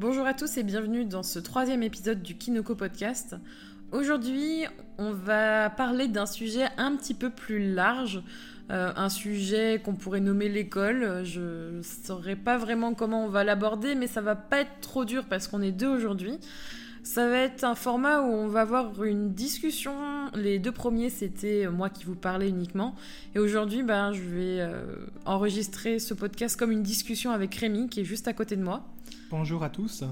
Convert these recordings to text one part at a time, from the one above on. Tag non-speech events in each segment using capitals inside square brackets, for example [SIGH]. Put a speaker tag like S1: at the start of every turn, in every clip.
S1: Bonjour à tous et bienvenue dans ce troisième épisode du Kinoko Podcast. Aujourd'hui, on va parler d'un sujet un petit peu plus large, euh, un sujet qu'on pourrait nommer l'école. Je ne saurais pas vraiment comment on va l'aborder, mais ça va pas être trop dur parce qu'on est deux aujourd'hui. Ça va être un format où on va avoir une discussion. Les deux premiers, c'était moi qui vous parlais uniquement. Et aujourd'hui, ben, je vais euh, enregistrer ce podcast comme une discussion avec Rémi, qui est juste à côté de moi.
S2: Bonjour à tous.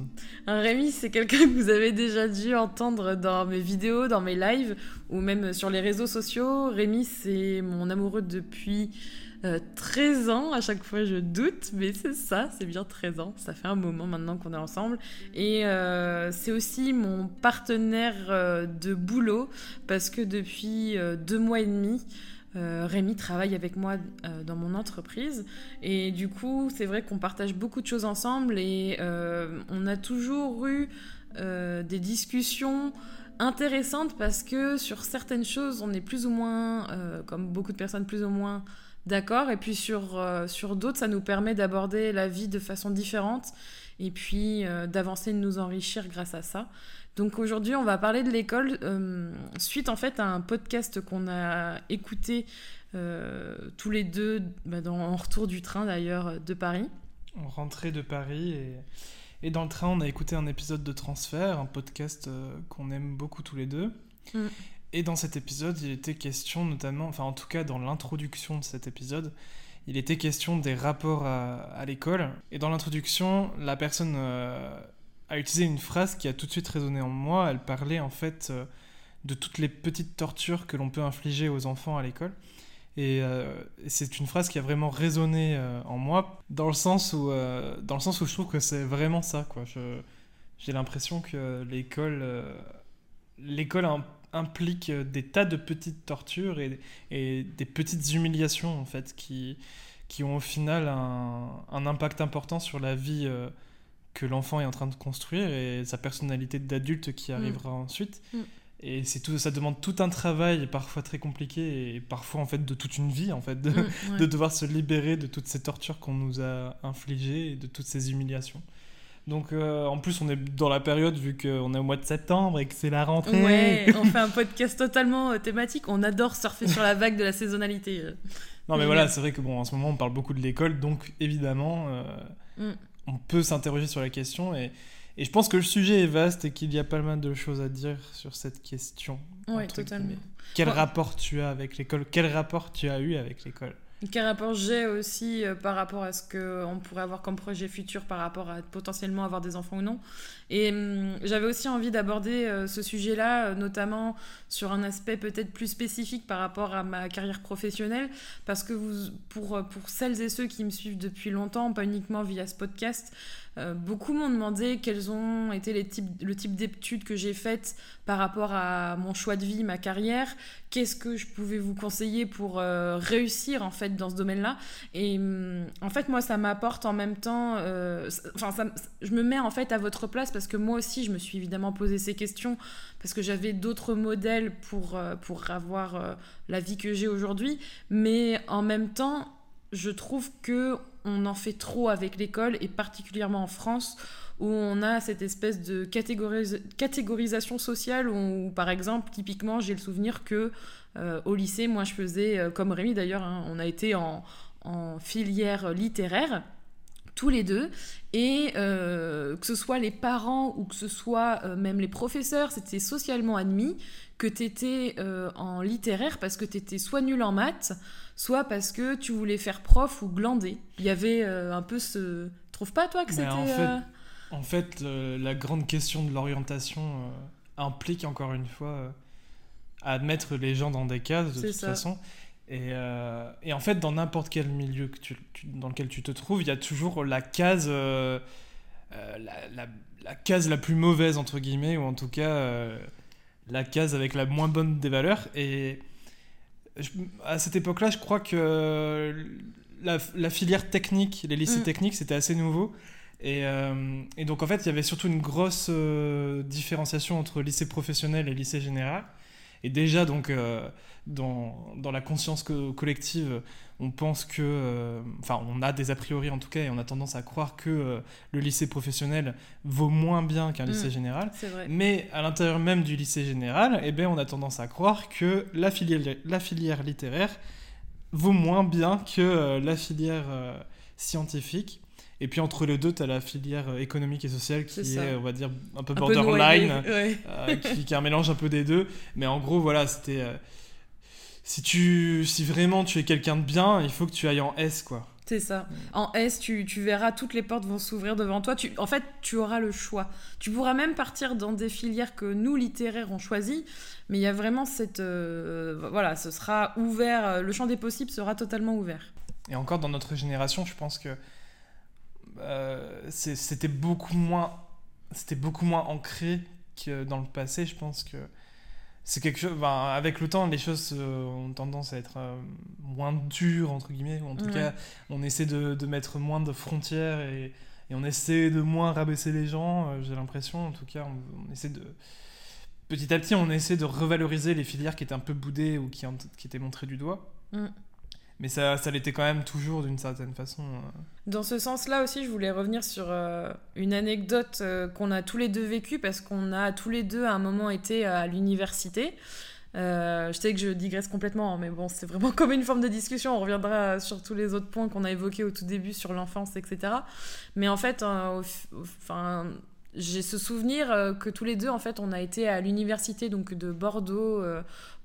S1: Rémi, c'est quelqu'un que vous avez déjà dû entendre dans mes vidéos, dans mes lives, ou même sur les réseaux sociaux. Rémi, c'est mon amoureux depuis 13 euh, ans, à chaque fois je doute, mais c'est ça, c'est bien 13 ans, ça fait un moment maintenant qu'on est ensemble. Et euh, c'est aussi mon partenaire euh, de boulot, parce que depuis deux mois et demi, Rémi travaille avec moi dans mon entreprise et du coup c'est vrai qu'on partage beaucoup de choses ensemble et on a toujours eu des discussions intéressantes parce que sur certaines choses on est plus ou moins, comme beaucoup de personnes plus ou moins d'accord. Et puis sur, euh, sur d'autres, ça nous permet d'aborder la vie de façon différente et puis euh, d'avancer, de nous enrichir grâce à ça. Donc aujourd'hui, on va parler de l'école euh, suite en fait à un podcast qu'on a écouté tous les deux bah, dans, en retour du train d'ailleurs de Paris.
S2: On rentrait de Paris et, et, dans le train, on a écouté un épisode de Transfert, un podcast qu'on aime beaucoup tous les deux. Mm. Et dans cet épisode, il était question notamment, enfin en tout cas dans l'introduction de cet épisode, il était question des rapports à, l'école. Et dans l'introduction, la personne euh, a utilisé une phrase qui a tout de suite résonné en moi. Elle parlait en fait euh, de toutes les petites tortures que l'on peut infliger aux enfants à l'école. Et, euh, c'est une phrase qui a vraiment résonné en moi, dans le sens où, dans le sens où je trouve que c'est vraiment ça. Quoi. j'ai l'impression que l'école, l'école implique euh, des tas de petites tortures et, des petites humiliations en fait qui, qui ont au final un, impact important sur la vie euh, que l'enfant est en train de construire et sa personnalité d'adulte qui mm. arrivera ensuite. Mm. Et c'est tout, ça demande tout un travail parfois très compliqué et parfois en fait de toute une vie en fait de, mm, [LAUGHS] de devoir se libérer de toutes ces tortures qu'on nous a infligées et de toutes ces humiliations. Donc euh, en plus on est dans la période vu qu'on est au mois de septembre et que c'est la rentrée.
S1: Ouais, [LAUGHS] on fait un podcast totalement euh, thématique. On adore surfer sur la vague de la saisonnalité. Euh.
S2: Non mais voilà, c'est vrai que bon en ce moment on parle beaucoup de l'école, donc évidemment mm. On peut s'interroger sur la question et, et, je pense que le sujet est vaste et qu'il y a pas mal de choses à dire sur cette question.
S1: Oui, totalement.
S2: Quel rapport tu as avec l'école? Quel rapport tu as eu avec l'école?
S1: Quel rapport j'ai aussi euh, par rapport à ce qu'on pourrait avoir comme projet futur par rapport à potentiellement avoir des enfants ou non. Et hum, j'avais aussi envie d'aborder euh, ce sujet-là, euh, notamment sur un aspect peut-être plus spécifique par rapport à ma carrière professionnelle, parce que vous, pour, pour celles et ceux qui me suivent depuis longtemps, pas uniquement via ce podcast, euh, beaucoup m'ont demandé quels ont été le type d'études que j'ai faites par rapport à mon choix de vie, ma carrière. Qu'est-ce que je pouvais vous conseiller pour euh, réussir en fait dans ce domaine-là? Et hum, en fait, moi, ça m'apporte en même temps. Euh, enfin, je me mets en fait à votre place parce que moi aussi, je me suis évidemment posé ces questions parce que j'avais d'autres modèles pour pour avoir la vie que j'ai aujourd'hui. Mais en même temps, je trouve que on en fait trop avec l'école et particulièrement en France où on a cette espèce de catégorisation sociale où, par exemple typiquement j'ai le souvenir que euh, au lycée moi je faisais euh, comme Rémi d'ailleurs hein, on a été en, filière littéraire tous les deux et euh, que ce soit les parents ou que ce soit même les professeurs c'était socialement admis que tu étais en littéraire parce que tu étais soit nul en maths soit parce que tu voulais faire prof ou glander. Il y avait euh, un peu ce... Trouve pas toi que c'était...
S2: En fait, euh, en fait la grande question de l'orientation euh, implique encore une fois à mettre les gens dans des cases de toute façon. Et, et, en fait, dans n'importe quel milieu que tu, dans lequel tu te trouves, il y a toujours la case, la, la, la, case la plus mauvaise, entre guillemets, ou en tout cas la case avec la moins bonne des valeurs. Et à cette époque-là, je crois que la, filière technique, les lycées mm. techniques, c'était assez nouveau. Euh, et, donc, en fait, il y avait surtout une grosse euh, différenciation entre lycée professionnel et lycée général. Et déjà, donc, dans, dans, la conscience collective, on pense que, enfin, on a des a priori en tout cas, et on a tendance à croire que le lycée professionnel vaut moins bien qu'un lycée mmh, général. Mais à l'intérieur même du lycée général, eh bien, on a tendance à croire que la filière, la filière littéraire vaut moins bien que la filière scientifique. Et puis entre les deux, tu as la filière euh, économique et sociale qui est, on va dire, un peu borderline, [LAUGHS] euh, qui, qui, est un mélange un peu des deux. Mais en gros, voilà, c'était. Euh, si, tu, si vraiment tu es quelqu'un de bien, il faut que tu ailles en S, quoi.
S1: C'est ça. En S, tu, tu, verras, toutes les portes vont s'ouvrir devant toi. Tu, en fait, tu auras le choix. Tu pourras même partir dans des filières que nous, littéraires, on choisi. Mais il y a vraiment cette... voilà, ce sera ouvert. Le champ des possibles sera totalement ouvert.
S2: Et encore dans notre génération, je pense que euh, c'était beaucoup moins c'était beaucoup moins ancré que dans le passé je pense que c'est quelque chose avec le temps les choses euh, ont tendance à être euh, moins dures entre guillemets en tout cas on essaie de, de, mettre moins de frontières et, et, on essaie de moins rabaisser les gens j'ai l'impression en tout cas on, essaie de petit à petit on essaie de revaloriser les filières qui étaient un peu boudées ou qui, qui étaient montrées du doigt. Mm mais ça, ça l'était quand même toujours d'une certaine façon. Euh.
S1: Dans ce sens-là aussi, je voulais revenir sur euh, une anecdote euh, qu'on a tous les deux vécue parce qu'on a tous les deux à un moment été à l'université. je sais que je digresse complètement, hein, mais bon, c'est vraiment comme une forme de discussion. On reviendra sur tous les autres points qu'on a évoqués au tout début sur l'enfance, etc. Mais en fait, enfin, j'ai ce souvenir que tous les deux, en fait, on a été à l'université donc de Bordeaux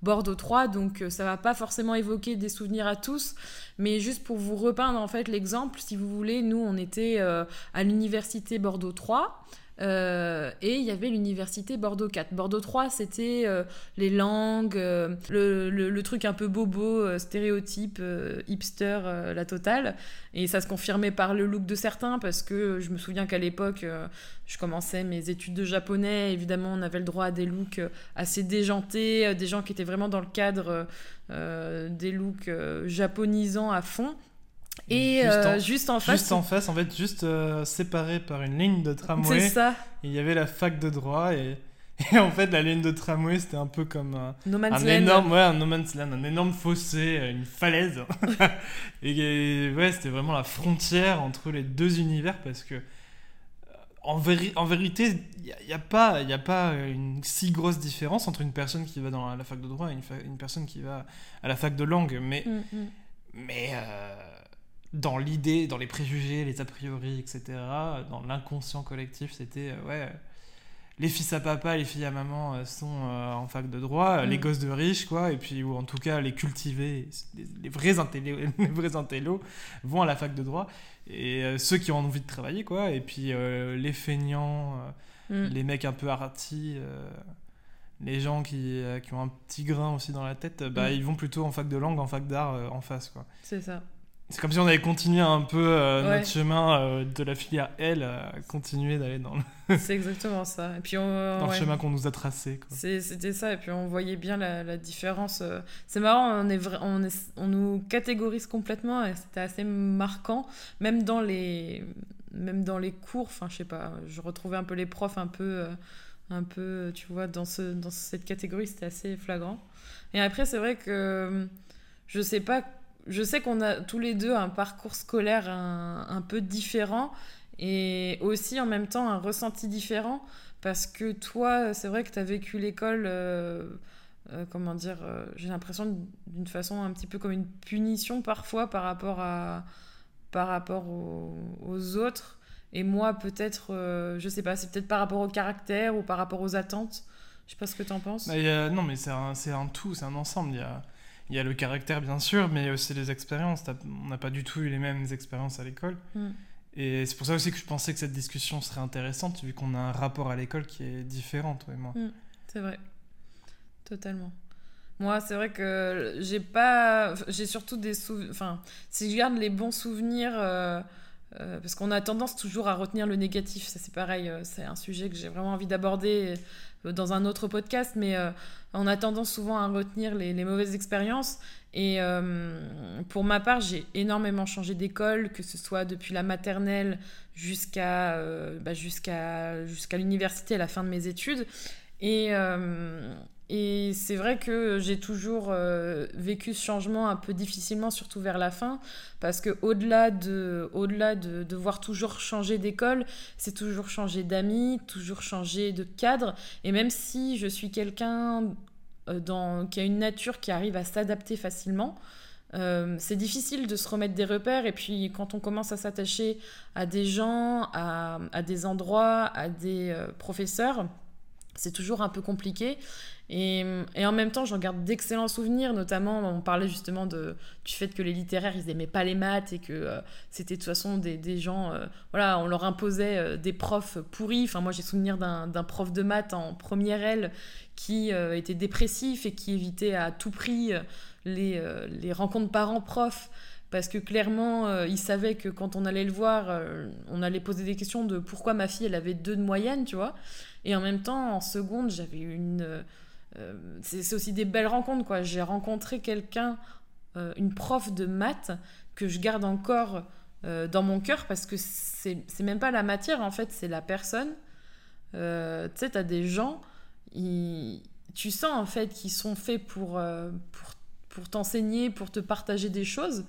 S1: Bordeaux 3, donc euh, ça va pas forcément évoquer des souvenirs à tous, mais juste pour vous repeindre en fait l'exemple, si vous voulez, nous on était euh, à l'université Bordeaux 3. Euh, et il y avait l'université Bordeaux 4. Bordeaux 3, c'était euh, les langues, euh, le, le, truc un peu bobo, stéréotype, hipster, la totale. Et ça se confirmait par le look de certains, parce que je me souviens qu'à l'époque, je commençais mes études de japonais. Évidemment, on avait le droit à des looks assez déjantés, des gens qui étaient vraiment dans le cadre des looks japonisants à fond. Et juste en, euh, juste en face.
S2: Juste en face, en fait, juste euh, séparé par une ligne de tramway. C'est ça. Il y avait la fac de droit et, [LAUGHS] et en fait, la ligne de tramway, c'était un peu comme un,
S1: no
S2: un énorme, ouais, un no man's land, un énorme fossé, une falaise. [LAUGHS] et, ouais, c'était vraiment la frontière entre les deux univers parce que en, en vérité, il n'y a, a, pas, a pas une si grosse différence entre une personne qui va dans la fac de droit et une, une personne qui va à la fac de langue. Mais, mm, mm. mais euh, dans l'idée, dans les préjugés, les a priori, etc., dans l'inconscient collectif, c'était, euh, ouais, les fils à papa, les filles à maman euh, sont euh, en fac de droit, les mm. gosses de riches, quoi, et puis, ou en tout cas, les cultivés, les, vrais, intello, [LAUGHS] les vrais intellos vont à la fac de droit, et ceux qui ont envie de travailler, quoi, et puis les feignants, mm. les mecs un peu artis, les gens qui, qui, ont un petit grain aussi dans la tête, bah, mm. ils vont plutôt en fac de langue, en fac d'art, en face, quoi.
S1: C'est ça.
S2: C'est comme si on avait continué un peu euh, notre chemin euh, de la filière L, à continuer d'aller dans
S1: le... [LAUGHS] C'est exactement ça. Et puis on,
S2: dans le chemin qu'on nous a tracé.
S1: C'était ça, et puis on voyait bien la, la différence. Euh. C'est marrant, on, est on, est, on nous catégorise complètement, et c'était assez marquant, même dans les, même dans les cours, enfin je sais pas, je retrouvais un peu les profs un peu, un peu tu vois, dans, ce, dans cette catégorie, c'était assez flagrant. Et après, c'est vrai que je sais pas je sais qu'on a tous les deux un parcours scolaire un, peu différent et aussi en même temps un ressenti différent parce que toi, c'est vrai que tu as vécu l'école, euh, euh, comment dire, euh, j'ai l'impression d'une façon un petit peu comme une punition parfois par rapport, à, par rapport aux, autres. Et moi, peut-être, je sais pas, c'est peut-être par rapport au caractère ou par rapport aux attentes. Je sais pas ce que tu en penses.
S2: Non, mais c'est un, un, tout, c'est un ensemble. Il y a le caractère, bien sûr, mais aussi les expériences. On n'a pas du tout eu les mêmes expériences à l'école. Mm. Et c'est pour ça aussi que je pensais que cette discussion serait intéressante, vu qu'on a un rapport à l'école qui est différent, toi et moi.
S1: Mm. C'est vrai. Totalement. Moi, c'est vrai que j'ai pas. J'ai surtout des souvenirs. Enfin, si je garde les bons souvenirs. Euh, euh, parce qu'on a tendance toujours à retenir le négatif, ça c'est pareil, euh, c'est un sujet que j'ai vraiment envie d'aborder dans un autre podcast, mais on a tendance souvent à retenir les, mauvaises expériences. Et euh, pour ma part, j'ai énormément changé d'école, que ce soit depuis la maternelle jusqu'à euh, bah jusqu'à jusqu'à l'université à la fin de mes études. Euh, et c'est vrai que j'ai toujours euh, vécu ce changement un peu difficilement, surtout vers la fin, parce que au-delà de, au-delà de devoir toujours changer d'école, c'est toujours changer d'amis, toujours changer de cadre. Et même si je suis quelqu'un euh, dans, qui a une nature qui arrive à s'adapter facilement, euh, c'est difficile de se remettre des repères. Et puis quand on commence à s'attacher à des gens, à, à, des endroits, à des professeurs, c'est toujours un peu compliqué. Et, et, en même temps, j'en garde d'excellents souvenirs, notamment, on parlait justement de, du fait que les littéraires, ils n'aimaient pas les maths et que euh, c'était de toute façon des, des gens, euh, voilà, on leur imposait euh, des profs pourris. Enfin, moi, j'ai souvenir d'un prof de maths en première L qui était dépressif et qui évitait à tout prix les, les rencontres parents-profs parce que clairement, il savait que quand on allait le voir, on allait poser des questions de pourquoi ma fille, elle avait deux de moyenne, tu vois. Et en même temps, en seconde, j'avais une euh, c'est aussi des belles rencontres, quoi. J'ai rencontré quelqu'un, euh, une prof de maths, que je garde encore euh, dans mon cœur parce que c'est même pas la matière, en fait, c'est la personne. tu sais, t'as des gens, tu sens en fait qu'ils sont faits pour, pour, pour t'enseigner, pour te partager des choses,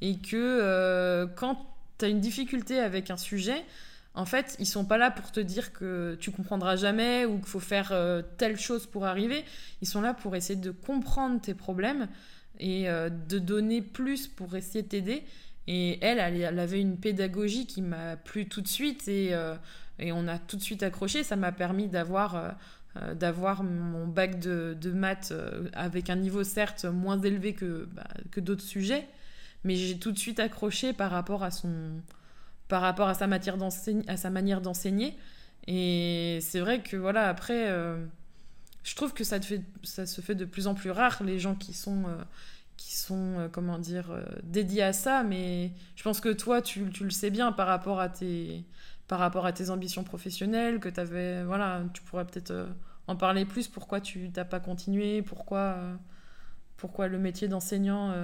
S1: et que quand tu as une difficulté avec un sujet, en fait, ils sont pas là pour te dire que tu comprendras jamais ou qu'il faut faire euh, telle chose pour arriver. Ils sont là pour essayer de comprendre tes problèmes et euh, de donner plus pour essayer de t'aider. Et elle, elle, avait une pédagogie qui m'a plu tout de suite et, euh, on a tout de suite accroché. Ça m'a permis d'avoir mon bac de, de maths avec un niveau certes moins élevé que, bah, que d'autres sujets, mais j'ai tout de suite accroché par rapport à son, par rapport à sa, matière à sa manière d'enseigner. Et c'est vrai que voilà, après, euh, je trouve que ça, fait, ça se fait de plus en plus rare, les gens qui sont, euh, qui sont euh, comment dire, dédiés à ça. Mais je pense que toi, tu, tu, le sais bien par rapport à tes, par rapport à tes ambitions professionnelles, que avais, voilà, tu pourrais peut-être en parler plus. Pourquoi tu n'as pas continué? Pourquoi, pourquoi le métier d'enseignant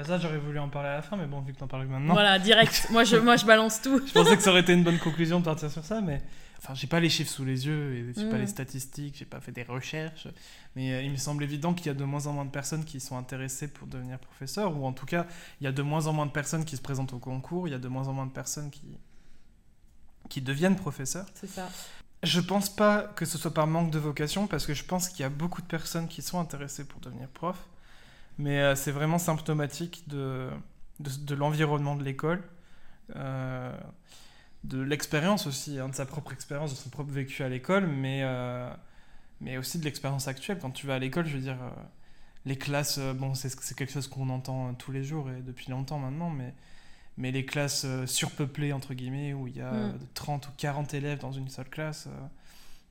S2: bah, ça, j'aurais voulu en parler à la fin, mais bon, vu que t'en parles maintenant.
S1: Voilà, direct. [LAUGHS] moi, je, moi, je balance tout.
S2: je pensais que ça aurait été une bonne conclusion de partir sur ça, mais. Enfin, j'ai pas les chiffres sous les yeux, et j'ai pas mm. les statistiques, j'ai pas fait des recherches, mais euh, il me semble évident qu'il y a de moins en moins de personnes qui sont intéressées pour devenir professeur, ou en tout cas, il y a de moins en moins de personnes qui se présentent au concours, il y a de moins en moins de personnes qui, qui deviennent professeurs.
S1: C'est ça.
S2: Je pense pas que ce soit par manque de vocation, parce que je pense qu'il y a beaucoup de personnes qui sont intéressées pour devenir prof. Mais euh, c'est vraiment symptomatique de, de, l'environnement de l'école, euh, de l'expérience aussi, hein, de sa propre expérience, de son propre vécu à l'école, mais, euh, mais aussi de l'expérience actuelle. Quand tu vas à l'école, je veux dire, les classes, bon, c'est quelque chose qu'on entend tous les jours et depuis longtemps maintenant, mais, mais les classes surpeuplées, entre guillemets, où il y a 30 mm. ou 40 élèves dans une seule classe,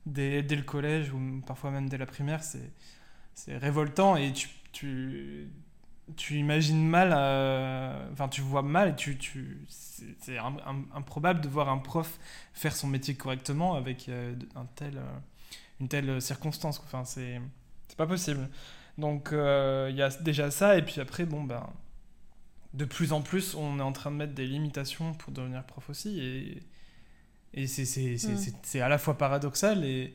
S2: dès, dès, le collège ou parfois même dès la primaire, c'est révoltant et tu tu, tu imagines mal, euh, enfin tu vois mal et tu, tu, c'est improbable de voir un prof faire son métier correctement avec euh, un tel, euh, une telle circonstance. Enfin, c'est pas possible. Donc il y a déjà ça et puis après, bon ben, de plus en plus, on est en train de mettre des limitations pour devenir prof aussi et, et c'est mm. à la fois paradoxal et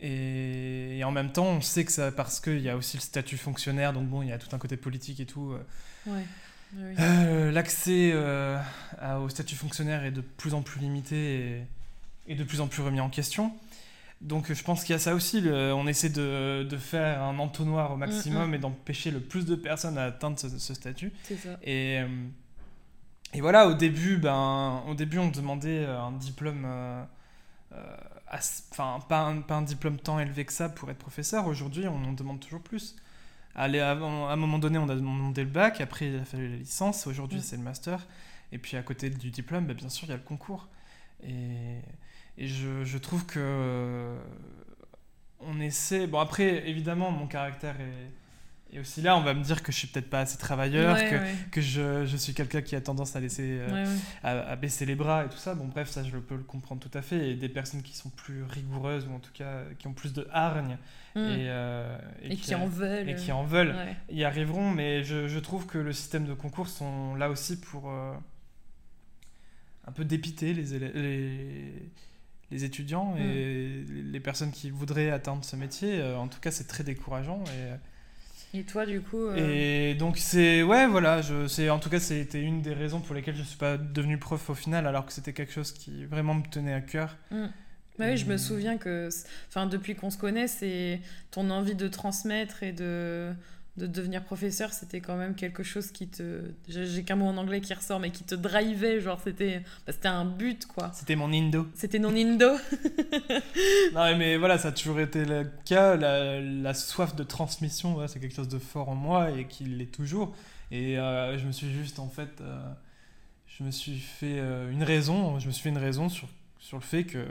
S2: et, en même temps, on sait que ça parce qu'il y a aussi le statut fonctionnaire, donc bon, il y a tout un côté politique et tout.
S1: Euh. Ouais.
S2: Euh, L'accès euh, au statut fonctionnaire est de plus en plus limité et, et, de plus en plus remis en question. Donc je pense qu'il y a ça aussi. on essaie de, de, faire un entonnoir au maximum mm, mm. et d'empêcher le plus de personnes à atteindre ce, statut.
S1: C'est ça.
S2: Et, et voilà, au début, ben, au début, on demandait un diplôme enfin, pas un, pas un diplôme tant élevé que ça pour être professeur. Aujourd'hui, on en demande toujours plus. Allez, à, un moment donné, on a demandé le bac, après il a fallu la licence, aujourd'hui c'est le master. Et puis à côté du diplôme, bah, bien sûr, il y a le concours. Et, et je, je, trouve que on essaie. Bon, après, évidemment, mon caractère est et aussi là, on va me dire que je suis peut-être pas assez travailleur, que, que je, je, suis quelqu'un qui a tendance à laisser, euh, à, baisser les bras et tout ça. Bon, bref, ça, je peux le comprendre tout à fait. Et des personnes qui sont plus rigoureuses ou en tout cas qui ont plus de hargne
S1: mm. et, euh, et, qui, en veulent,
S2: et qui en veulent, y arriveront. Mais je, je, trouve que le système de concours sont là aussi pour euh, un peu dépiter les, les les étudiants et mm. les personnes qui voudraient atteindre ce métier. en tout cas, c'est très décourageant. Et,
S1: et toi, du coup
S2: Et donc, c'est. Ouais, voilà. Je, en tout cas, c'était une des raisons pour lesquelles je ne suis pas devenu prof au final, alors que c'était quelque chose qui vraiment me tenait à cœur.
S1: Bah oui, je me souviens que, enfin, depuis qu'on se connaît, c'est ton envie de transmettre et de, de devenir professeur, c'était quand même quelque chose qui te. J'ai qu'un mot en anglais qui ressort, mais qui te drivait. Genre, c'était bah, c'était un but, quoi.
S2: C'était mon indo.
S1: C'était mon indo. [LAUGHS] [LAUGHS]
S2: non, mais voilà, ça a toujours été le cas. La, la soif de transmission, c'est quelque chose de fort en moi et qui l'est toujours. Et euh, je me suis juste, en fait. Euh, je me suis fait euh, une raison. Je me suis fait une raison sur, sur le fait que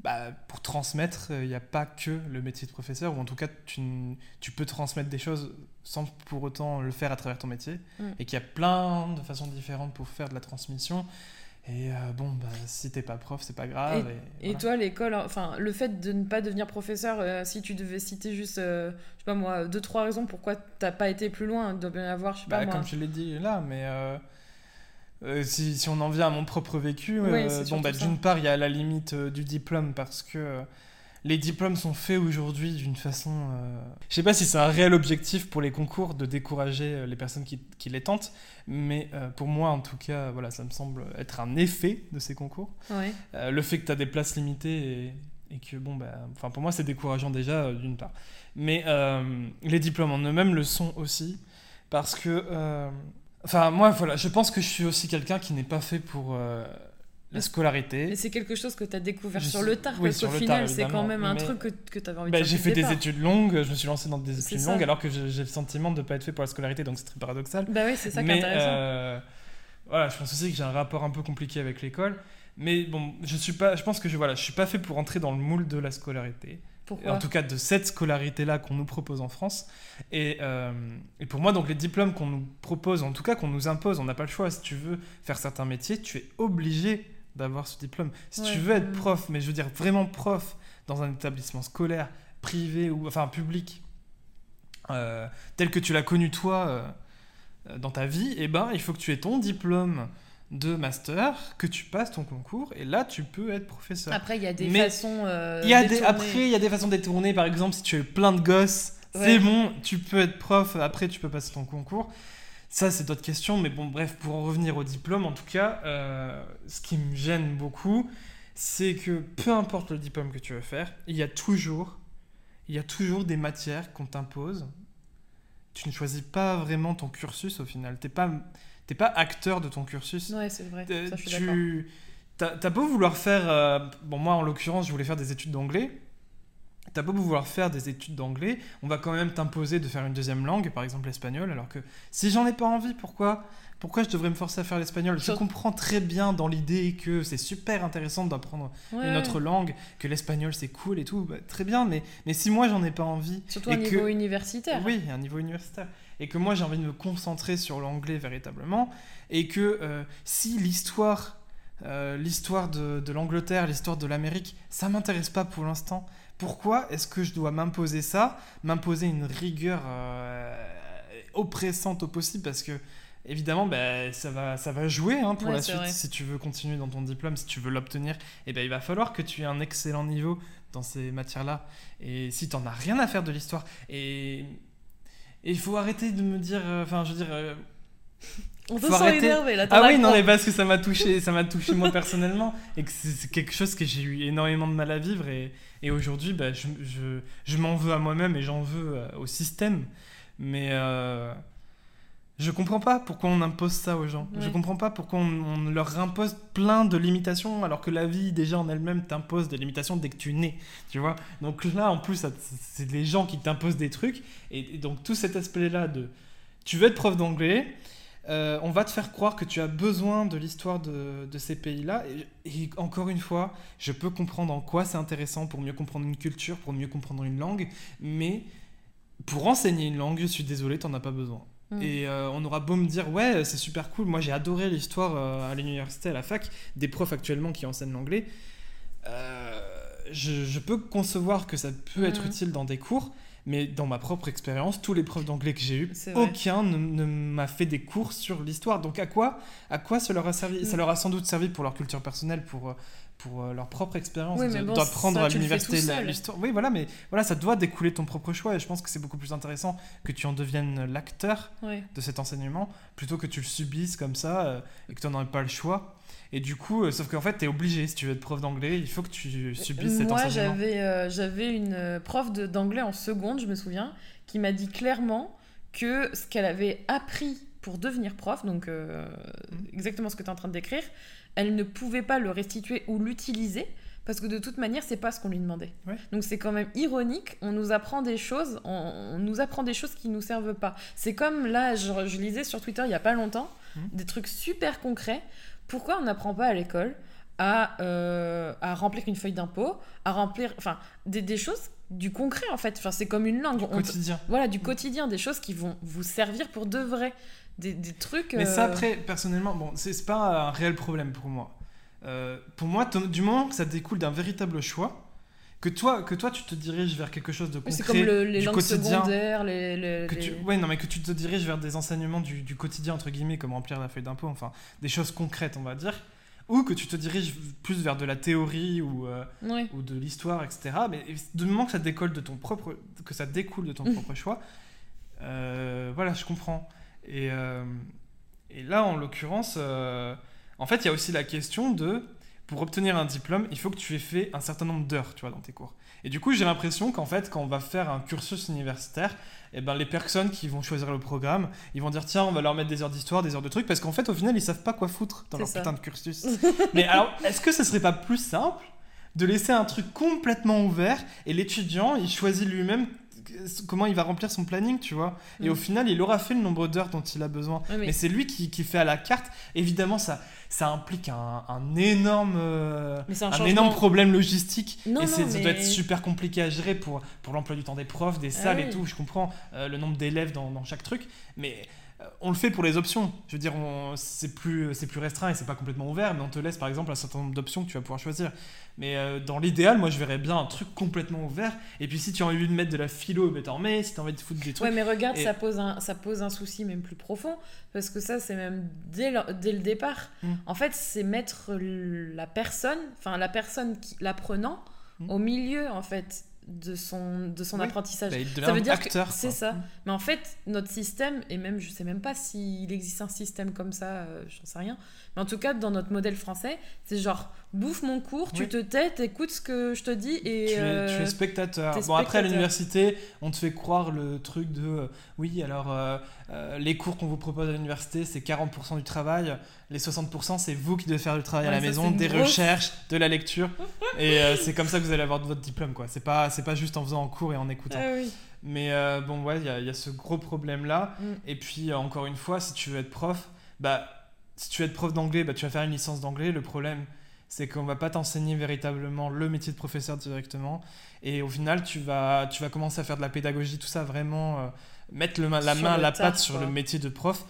S2: bah, pour transmettre, il n'y a pas que le métier de professeur, ou en tout cas, tu, tu, peux transmettre des choses sans pour autant le faire à travers ton métier, mm. et qu'il y a plein de façons différentes pour faire de la transmission. Et euh, bon, bah, si t'es pas prof, c'est pas grave.
S1: Et, toi, l'école, enfin, le fait de ne pas devenir professeur, euh, si tu devais citer juste, euh, je sais pas moi, deux, trois raisons pourquoi t'as pas été plus loin, il doit bien y avoir, je sais pas bah,
S2: moi. Comme je l'ai dit là, mais euh, si, si, on en vient à mon propre vécu, euh, bon, bah, d'une part, il y a la limite euh, du diplôme parce que les diplômes sont faits aujourd'hui d'une façon. Je sais pas si c'est un réel objectif pour les concours de décourager les personnes qui, qui les tentent, mais pour moi, en tout cas, voilà, ça me semble être un effet de ces concours. le fait que tu as des places limitées et, et que, bon, bah, enfin, pour moi, c'est décourageant déjà, d'une part. Mais les diplômes en eux-mêmes le sont aussi parce que Enfin, moi, voilà, je pense que je suis aussi quelqu'un qui n'est pas fait pour euh, la scolarité.
S1: Mais c'est quelque chose que tu as découvert sur le tard, parce qu'au final, c'est quand même un truc que, que tu avais envie de
S2: bah, J'ai fait des études longues, je me suis lancé dans des études longues, alors que j'ai le sentiment de ne pas être fait pour la scolarité, donc c'est très paradoxal.
S1: Bah oui, c'est ça qui est intéressant. Euh,
S2: voilà, je pense aussi que j'ai un rapport un peu compliqué avec l'école. Mais bon, je suis pas, je pense que je, voilà, je suis pas fait pour entrer dans le moule de la scolarité en tout cas de cette scolarité-là qu'on nous propose en France. Et, euh, et, pour moi, donc les diplômes qu'on nous propose, en tout cas qu'on nous impose, on n'a pas le choix. Si tu veux faire certains métiers, tu es obligé d'avoir ce diplôme. Si tu veux être prof, mais je veux dire vraiment prof dans un établissement scolaire, privé ou enfin public, euh, tel que tu l'as connu toi euh, dans ta vie, eh ben il faut que tu aies ton diplôme de master que tu passes ton concours et là tu peux être professeur.
S1: Après il y a des façons
S2: euh, y a des, après il y a des façons détournées par exemple si tu as plein de gosses, c'est bon, tu peux être prof, après tu peux passer ton concours. Ça c'est d'autres questions mais bon bref pour en revenir au diplôme en tout cas euh, ce qui me gêne beaucoup c'est que peu importe le diplôme que tu veux faire, il y a toujours il y a toujours des matières qu'on t'impose. Tu ne choisis pas vraiment ton cursus au final, t'es pas t'es pas acteur de ton cursus.
S1: Ouais, c'est vrai. Ça,
S2: je tu t'as beau vouloir faire. Euh, bon, moi en l'occurrence, je voulais faire des études d'anglais. T'as beau vouloir faire des études d'anglais, on va quand même t'imposer de faire une deuxième langue, par exemple l'espagnol, alors que si j'en ai pas envie, pourquoi pourquoi je devrais me forcer à faire l'espagnol? Je comprends très bien dans l'idée que c'est super intéressant d'apprendre une autre langue, que l'espagnol c'est cool et tout, bah, très bien, mais, mais si moi j'en ai pas envie.
S1: Surtout à un niveau universitaire.
S2: Oui, à un niveau universitaire et que moi j'ai envie de me concentrer sur l'anglais véritablement, et que euh, si l'histoire euh, l'histoire de, de l'Angleterre, l'histoire de l'Amérique, ça m'intéresse pas pour l'instant. Pourquoi est-ce que je dois m'imposer ça, m'imposer une rigueur euh, oppressante au possible? Parce que évidemment, bah, ça, va, ça va jouer hein, pour la suite. Si tu veux continuer dans ton diplôme, si tu veux l'obtenir, eh ben, il va falloir que tu aies un excellent niveau dans ces matières-là. Et si tu n'en as rien à faire de l'histoire, et et il faut arrêter de me dire. Euh, enfin, je veux dire. Euh, [LAUGHS]
S1: on te sent énervé là.
S2: Ah oui, non, mais parce que ça m'a touché, [LAUGHS] ça m'a touché moi personnellement, et que c'est quelque chose que j'ai eu énormément de mal à vivre, et, et aujourd'hui, bah, je, je, je m'en veux à moi-même et j'en veux euh, au système. Mais je comprends pas pourquoi on impose ça aux gens. Je comprends pas pourquoi on, leur impose plein de limitations alors que la vie déjà en elle-même t'impose des limitations dès que tu nais. Tu vois Donc là en plus c'est les gens qui t'imposent des trucs et, donc tout cet aspect-là de tu veux être prof d'anglais, euh, on va te faire croire que tu as besoin de l'histoire de, ces pays-là. Et, encore une fois, je peux comprendre en quoi c'est intéressant pour mieux comprendre une culture, pour mieux comprendre une langue, mais pour enseigner une langue, je suis désolé, t'en as pas besoin. Mm. Et euh, on aura beau me dire, ouais, c'est super cool, moi j'ai adoré l'histoire euh, à l'université, à la fac, des profs actuellement qui enseignent l'anglais. Euh, je, peux concevoir que ça peut être mm. utile dans des cours, Mais dans ma propre expérience, tous les profs d'anglais que j'ai eu, aucun ne, m'a fait des cours sur l'histoire. Donc à quoi, à quoi ça leur a servi? Ça mm. leur a sans doute servi pour leur culture personnelle, pour, pour euh, leur propre expérience d'apprendre à l'université l'histoire. Oui, voilà, mais voilà, ça doit découler ton propre choix. Et je pense que c'est beaucoup plus intéressant que tu en deviennes l'acteur de cet enseignement, plutôt que tu le subisses comme ça euh, et que tu n'en aies pas le choix. Et du coup, sauf qu'en fait, tu es obligé, si tu veux être prof d'anglais, il faut que tu subisses cet enseignement.
S1: Moi, j'avais une prof d'anglais en seconde, je me souviens, qui m'a dit clairement que ce qu'elle avait appris pour devenir prof, donc euh, mmh. exactement ce que tu es en train de décrire, elle ne pouvait pas le restituer ou l'utiliser parce que de toute manière, c'est pas ce qu'on lui demandait. Donc c'est quand même ironique, on nous apprend des choses, on, nous apprend des choses qui nous servent pas. C'est comme là, je, lisais sur Twitter il y a pas longtemps, mmh. des trucs super concrets. Pourquoi on n'apprend pas à l'école? À, euh, à remplir une feuille d'impôt, à remplir, enfin, des, des choses du concret en fait. Enfin, c'est comme une langue. Du
S2: quotidien.
S1: Voilà, du quotidien, des choses qui vont vous servir pour de vrai. Des, des trucs.
S2: Mais ça, euh, après, personnellement, bon, c'est pas un réel problème pour moi. Euh, pour moi, du moment que ça découle d'un véritable choix, que toi, que toi, tu te diriges vers quelque chose de concret,
S1: c'est comme les du quotidien, les, les,
S2: que Tu, ouais, non, mais que tu te diriges vers des enseignements du, du quotidien entre guillemets, comme remplir la feuille d'impôt, enfin, des choses concrètes, on va dire ou que tu te diriges plus vers de la théorie ou, euh, ou de l'histoire, etc. Mais du moment que ça décolle de ton propre, que ça découle de ton mm. propre choix, euh, voilà, je comprends. Et, euh, et là, en l'occurrence, en fait, il y a aussi la question de, pour obtenir un diplôme, il faut que tu aies fait un certain nombre d'heures, tu vois, dans tes cours. Et du coup, j'ai l'impression qu'en fait, quand on va faire un cursus universitaire, eh ben, les personnes qui vont choisir le programme, ils vont dire tiens, on va leur mettre des heures d'histoire, des heures de trucs, parce qu'en fait, au final, ils savent pas quoi foutre dans leur putain de cursus. [LAUGHS] Mais alors, est-ce que ce serait pas plus simple de laisser un truc complètement ouvert et l'étudiant, il choisit lui-même comment il va remplir son planning, tu vois. Et au mm. final, il aura fait le nombre d'heures dont il a besoin. mais, c'est lui qui, qui, fait à la carte. Évidemment, ça, ça implique un, un énorme, euh, un, énorme problème logistique. et ça doit être super compliqué à gérer pour, pour l'emploi du temps des profs, des ah salles et tout. Je comprends euh, le nombre d'élèves dans, dans, chaque truc. Mais on le fait pour les options. Je veux dire, c'est plus, plus restreint et c'est pas complètement ouvert, mais on te laisse par exemple un certain nombre d'options que tu vas pouvoir choisir. Mais euh, dans l'idéal, moi je verrais bien un truc complètement ouvert. Et puis si tu as envie de mettre de la philo, mais t'en mets. Si tu as envie de foutre des trucs.
S1: Ouais, mais regarde, ça, pose un, ça pose un souci même plus profond. Parce que ça, c'est même dès le, dès le départ. Mm. En fait, c'est mettre la personne, enfin la personne, l'apprenant, mm. au milieu en fait de son, de son apprentissage.
S2: Bah, ça veut dire que
S1: c'est ça. Mm. Mais en fait, notre système, et même je sais même pas s'il existe un système comme ça, euh, j'en sais rien. Mais en tout cas, dans notre modèle français, c'est genre bouffe mon cours, tu te tais, écoute ce que je te dis et.
S2: Tu es,
S1: euh,
S2: spectateur. bon, après, à l'université, on te fait croire le truc de euh, oui, alors les cours qu'on vous propose à l'université, c'est 40% du travail, les 60%, c'est vous qui devez faire le travail à la maison, des recherches, de la lecture. [LAUGHS] et c'est comme ça que vous allez avoir votre diplôme, quoi. C'est pas pas juste en faisant en cours et en écoutant.
S1: Ah
S2: Mais euh, bon, ouais, il y, y, a ce gros problème-là. Mm. Et puis, euh, encore une fois, si tu veux être prof, bah, si tu veux être prof d'anglais, bah, tu vas faire une licence d'anglais. Le problème, c'est qu'on va pas t'enseigner véritablement le métier de professeur directement. Et au final, tu vas, tu vas commencer à faire de la pédagogie, tout ça, vraiment euh, mettre le, la main, la patte sur le métier de prof.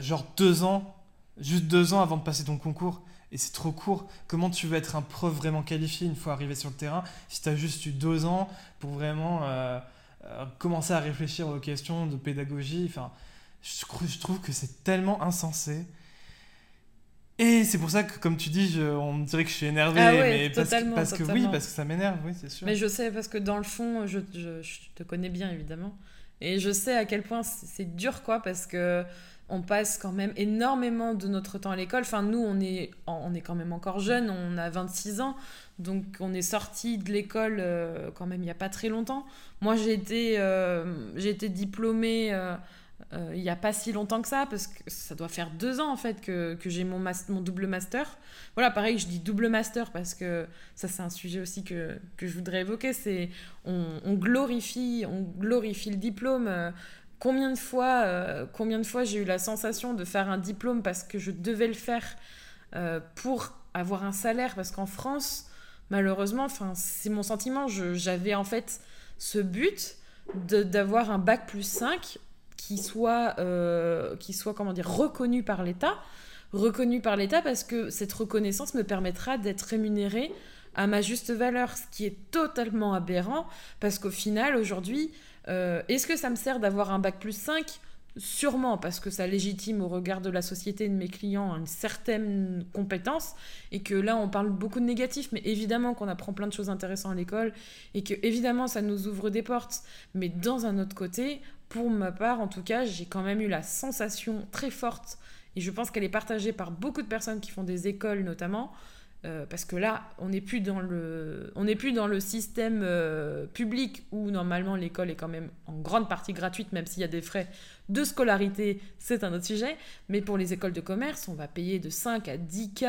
S2: genre deux ans, juste deux ans avant de passer ton concours et c'est trop court. Comment tu veux être un prof vraiment qualifié une fois arrivé sur le terrain si tu as juste eu deux ans pour vraiment euh, euh, commencer à réfléchir aux questions de pédagogie? Enfin, je, trouve que c'est tellement insensé. Et c'est pour ça que, comme tu dis, on me dirait que je suis énervé.
S1: Ah
S2: mais
S1: parce, que,
S2: parce que oui, parce que ça m'énerve, oui, c'est sûr.
S1: Mais je sais, parce que dans le fond, je, je, te connais bien, évidemment. Et je sais à quel point c'est dur, quoi, parce que on passe quand même énormément de notre temps à l'école. Enfin, nous, on est, on est quand même encore jeunes, on a 26 ans, donc on est sorti de l'école euh, quand même il n'y a pas très longtemps. Moi, j'ai été, euh, j'ai été diplômée euh, il n'y a pas si longtemps que ça, parce que ça doit faire deux ans en fait que, j'ai mon, double master. Voilà, pareil, je dis double master parce que ça, c'est un sujet aussi que, je voudrais évoquer. C'est on, glorifie, on glorifie le diplôme combien de fois, euh, fois j'ai eu la sensation de faire un diplôme parce que je devais le faire euh, pour avoir un salaire? Parce qu'en France malheureusement c'est mon sentiment j'avais en fait ce but d'avoir un bac plus 5 qui soit euh, reconnu par l'État. Reconnu par l'État parce que cette reconnaissance me permettra d'être rémunéré à ma juste valeur ce qui est totalement aberrant parce qu'au final aujourd'hui Est-ce que ça me sert d'avoir un bac plus 5 Sûrement, parce que ça légitime au regard de la société de mes clients une certaine compétence, et que là on parle beaucoup de négatifs, mais évidemment qu'on apprend plein de choses intéressantes à l'école, et que évidemment ça nous ouvre des portes, mais dans un autre côté, pour ma part en tout cas, j'ai quand même eu la sensation très forte, et je pense qu'elle est partagée par beaucoup de personnes qui font des écoles notamment, euh, parce que là, on n'est plus dans le, on n'est plus dans le système euh, public où normalement l'école est quand même en grande partie gratuite, même s'il y a des frais de scolarité, c'est un autre sujet. Mais pour les écoles de commerce, on va payer de 5 à 10 k,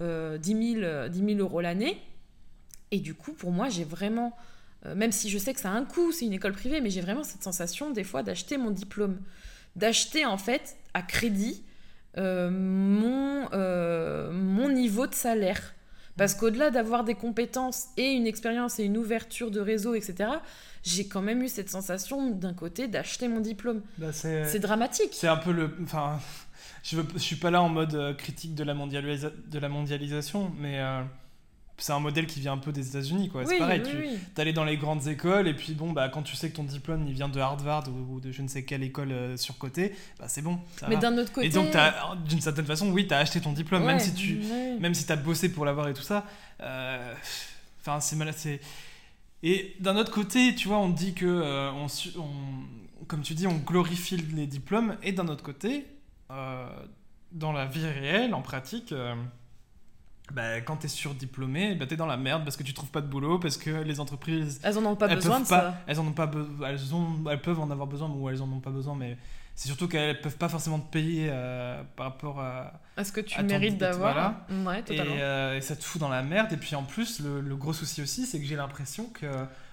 S1: 10, 000, euros l'année. Et du coup, pour moi, j'ai vraiment, euh, même si je sais que ça a un coût, c'est une école privée, mais j'ai vraiment cette sensation des fois d'acheter mon diplôme, d'acheter en fait à crédit euh, mon, euh, mon niveau de salaire. Parce qu'au-delà d'avoir des compétences et une expérience et une ouverture de réseau, etc., j'ai quand même eu cette sensation d'un côté d'acheter mon diplôme. Bah, c'est dramatique.
S2: C'est un peu le. Enfin, je ne suis pas là en mode euh, critique de la, de la mondialisation, mais c'est un modèle qui vient un peu des États-Unis, quoi. c'est pareil, tu allais dans les grandes écoles et puis bon, bah quand tu sais que ton diplôme il vient de Harvard ou, de je ne sais quelle école euh, surcotée, bah c'est bon.
S1: Mais d'un autre côté.
S2: Et donc d'une certaine façon, oui, tu as acheté ton diplôme, même si tu, même si as bossé pour l'avoir et tout ça. Euh, enfin, c'est mal, c'est. Et d'un autre côté, tu vois, on dit que euh, on, comme tu dis, on glorifie les diplômes, et d'un autre côté, dans la vie réelle, en pratique bah, quand tu es surdiplômé, bah, tu es dans la merde parce que tu trouves pas de boulot, parce que les entreprises.
S1: Elles en ont pas besoin de
S2: ça. Elles, en ont pas elles, ont... elles peuvent en avoir besoin, ou elles en ont pas besoin, mais c'est surtout qu'elles peuvent pas forcément te payer euh, par rapport à.
S1: À ce que tu mérites d'avoir. Ouais,
S2: totalement. Euh, et, ça te fout dans la merde. Et puis en plus, le, gros souci aussi, c'est que j'ai l'impression que,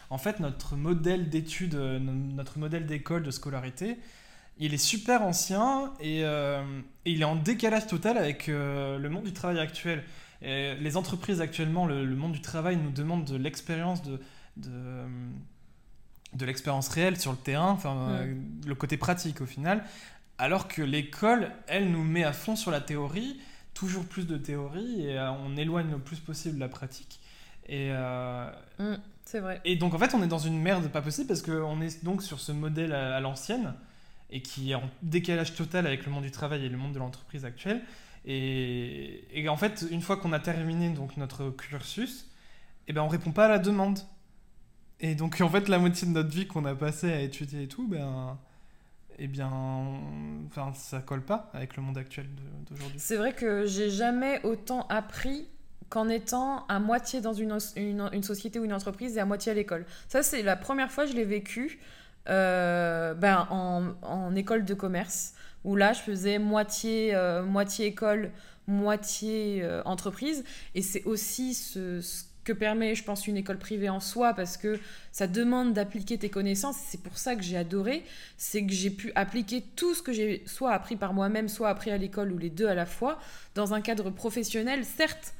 S2: en fait, notre modèle d'études, euh, notre modèle d'école, de scolarité, il est super ancien et, et, il est en décalage total avec le monde du travail actuel les entreprises actuellement, le, monde du travail nous demande de l'expérience de, de, l'expérience réelle sur le terrain, enfin le côté pratique au final, alors que l'école, elle nous met à fond sur la théorie, toujours plus de théorie et euh, on éloigne le plus possible la pratique. Et euh,
S1: mm, c'est vrai.
S2: Et donc en fait, on est dans une merde pas possible parce qu'on est donc sur ce modèle à l'ancienne et qui est en décalage total avec le monde du travail et le monde de l'entreprise actuelle. Et, en fait, une fois qu'on a terminé donc notre cursus, eh ben on répond pas à la demande. Et donc en fait, la moitié de notre vie qu'on a passé à étudier et tout, ben eh bien, enfin, ça colle pas avec le monde actuel d'aujourd'hui.
S1: C'est vrai que j'ai jamais autant appris qu'en étant à moitié dans une, une, société ou une entreprise et à moitié à l'école. Ça, c'est la première fois que je l'ai vécu euh, ben, en, en, école de commerce où là, je faisais moitié, euh, moitié école, moitié euh, entreprise. Et c'est aussi ce, que permet, je pense, une école privée en soi, parce que ça demande d'appliquer tes connaissances. C'est pour ça que j'ai adoré, c'est que j'ai pu appliquer tout ce que j'ai soit appris par moi-même, soit appris à l'école, ou les deux à la fois, dans un cadre professionnel, certes,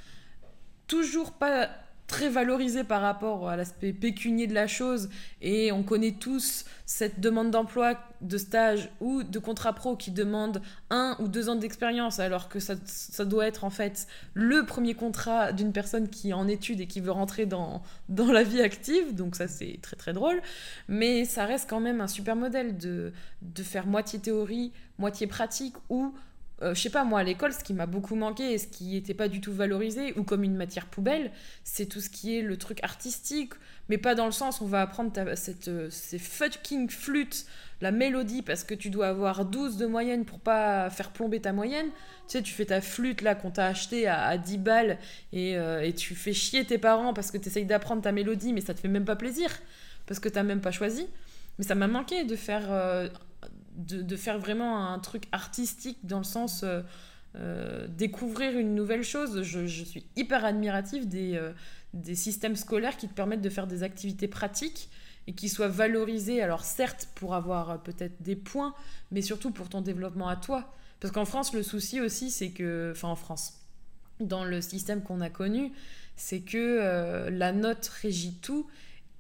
S1: toujours pas très valorisé par rapport à l'aspect pécunier de la chose. Et on connaît tous cette demande d'emploi, de stage ou de contrat pro qui demande un ou deux ans d'expérience alors que ça, doit être en fait le premier contrat d'une personne qui est en études et qui veut rentrer dans, dans la vie active. Donc ça c'est très très drôle. Mais ça reste quand même un super modèle de, de faire moitié théorie, moitié pratique ou euh, je sais pas, moi, à l'école, ce qui m'a beaucoup manqué et ce qui n'était pas du tout valorisé, ou comme une matière poubelle, c'est tout ce qui est le truc artistique, mais pas dans le sens on va apprendre cette, euh, ces fucking flûtes, la mélodie, parce que tu dois avoir 12 de moyenne pour pas faire plomber ta moyenne. Tu sais, tu fais ta flûte là qu'on t'a acheté à, 10 balles et, euh, et, tu fais chier tes parents parce que tu essayes d'apprendre ta mélodie, mais ça te fait même pas plaisir, parce que t'as même pas choisi. Mais ça m'a manqué de faire de, faire vraiment un truc artistique dans le sens euh, euh, découvrir une nouvelle chose. Je, suis hyper admirative des, euh, des systèmes scolaires qui te permettent de faire des activités pratiques et qui soient valorisées, alors certes pour avoir peut-être des points, mais surtout pour ton développement à toi. Parce qu'en France, le souci aussi, c'est que, enfin en France, dans le système qu'on a connu, c'est que la note régit tout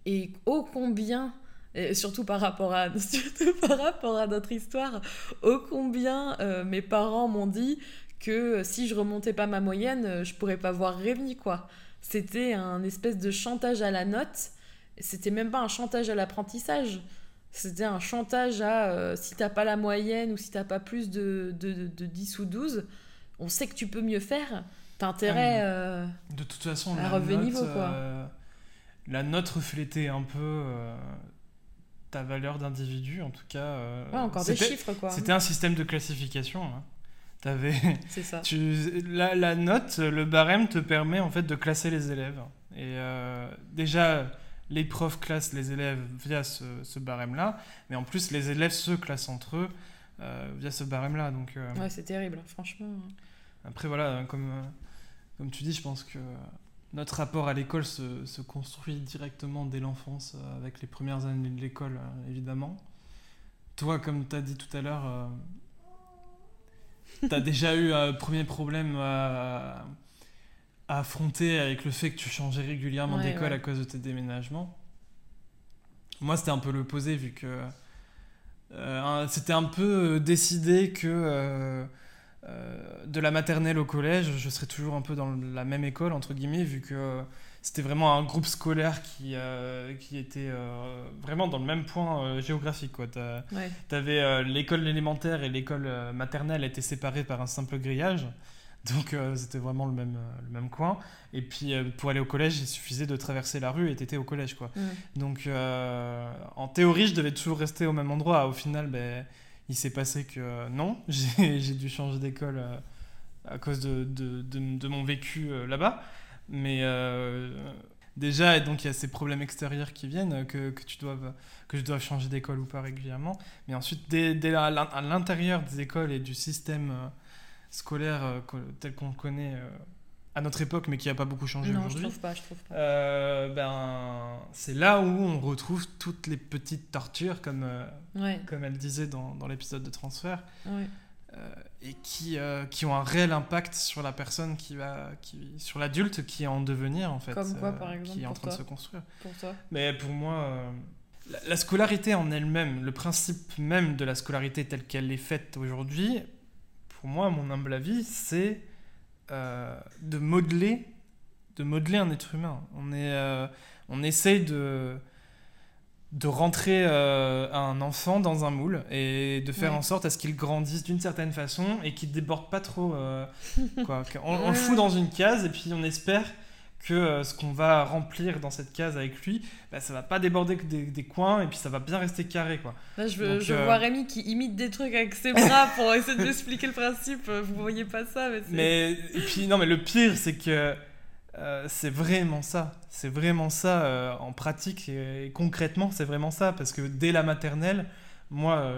S1: et ô combien et surtout par rapport à [LAUGHS] surtout par rapport à notre histoire ô combien euh, mes parents m'ont dit que si je remontais pas ma moyenne euh, je pourrais pas voir Rémi quoi c'était un espèce de chantage à la note c'était même pas un chantage à l'apprentissage c'était un chantage à euh, si t'as pas la moyenne ou si t'as pas plus de, de, de, 10 ou 12, on sait que tu peux mieux faire. T'as intérêt euh,
S2: de toute façon, à relever niveau. Quoi. Euh, la note reflétait un peu ta valeur d'individu, en tout cas.
S1: ouais, encore des chiffres, quoi.
S2: C'était un système de classification. Hein. [LAUGHS] Ça. Tu, la, la, note, le barème te permet en fait de classer les élèves. Et déjà les profs classent les élèves via ce, barème-là, mais en plus, les élèves se classent entre eux euh, via ce barème-là. Donc,
S1: euh, ouais, c'est terrible, franchement.
S2: Après, voilà, comme, euh, comme tu dis, je pense que notre rapport à l'école se, se, construit directement dès l'enfance, avec les premières années de l'école, évidemment. Toi, comme tu as dit tout à l'heure, tu as déjà eu un premier problème à affronter avec le fait que tu changeais régulièrement d'école à cause de tes déménagements. Moi, c'était un peu l'opposé, vu que euh, c'était un peu euh, décidé que euh, de la maternelle au collège, je serais toujours un peu dans la même école, entre guillemets, vu que c'était vraiment un groupe scolaire qui, qui était vraiment dans le même point géographique. Tu avais l'école élémentaire et l'école maternelle étaient séparées par un simple grillage. Donc euh, c'était vraiment le même, euh, le même coin. Et puis euh, pour aller au collège, il suffisait de traverser la rue et t'étais au collège. quoi. Donc en théorie, je devais toujours rester au même endroit. Au final, ben, il s'est passé que non, [LAUGHS] j'ai dû changer d'école à cause de, mon vécu là-bas. Mais déjà, et donc il y a ces problèmes extérieurs qui viennent, que, tu dois, que je dois changer d'école ou pas régulièrement. Mais ensuite, dès, à l'intérieur des écoles et du système scolaire euh, tel qu'on le connaît euh, à notre époque, mais qui n'a pas beaucoup changé aujourd'hui.
S1: je trouve pas, je trouve pas.
S2: Euh, ben, c'est là où on retrouve toutes les petites tortures, comme, comme elle disait dans, dans l'épisode de transfert, et qui, qui ont un réel impact sur la personne qui va, qui, sur l'adulte qui est en devenir en fait,
S1: comme quoi, par exemple,
S2: qui est en train de se construire.
S1: Pour toi.
S2: Mais pour moi. la scolarité en elle-même, le principe même de la scolarité telle qu'elle est faite aujourd'hui, pour moi, mon humble avis, c'est euh, de modeler de modeler un être humain. On, est, euh, on essaye de, de rentrer euh, un enfant dans un moule et de faire en sorte à ce qu'il grandisse d'une certaine façon et qu'il déborde pas trop. [LAUGHS] quoi. On, on, le fout dans une case et puis on espère que euh, ce qu'on va remplir dans cette case avec lui, bah, ça va pas déborder que des, coins et puis ça va bien rester carré quoi.
S1: Là, je, je euh, vois Rémi qui imite des trucs avec ses bras pour [LAUGHS] essayer de expliquer le principe. Vous voyez pas ça, mais,
S2: mais et puis non, mais le pire c'est que euh, c'est vraiment ça. C'est vraiment ça en pratique et, concrètement, c'est vraiment ça parce que dès la maternelle, moi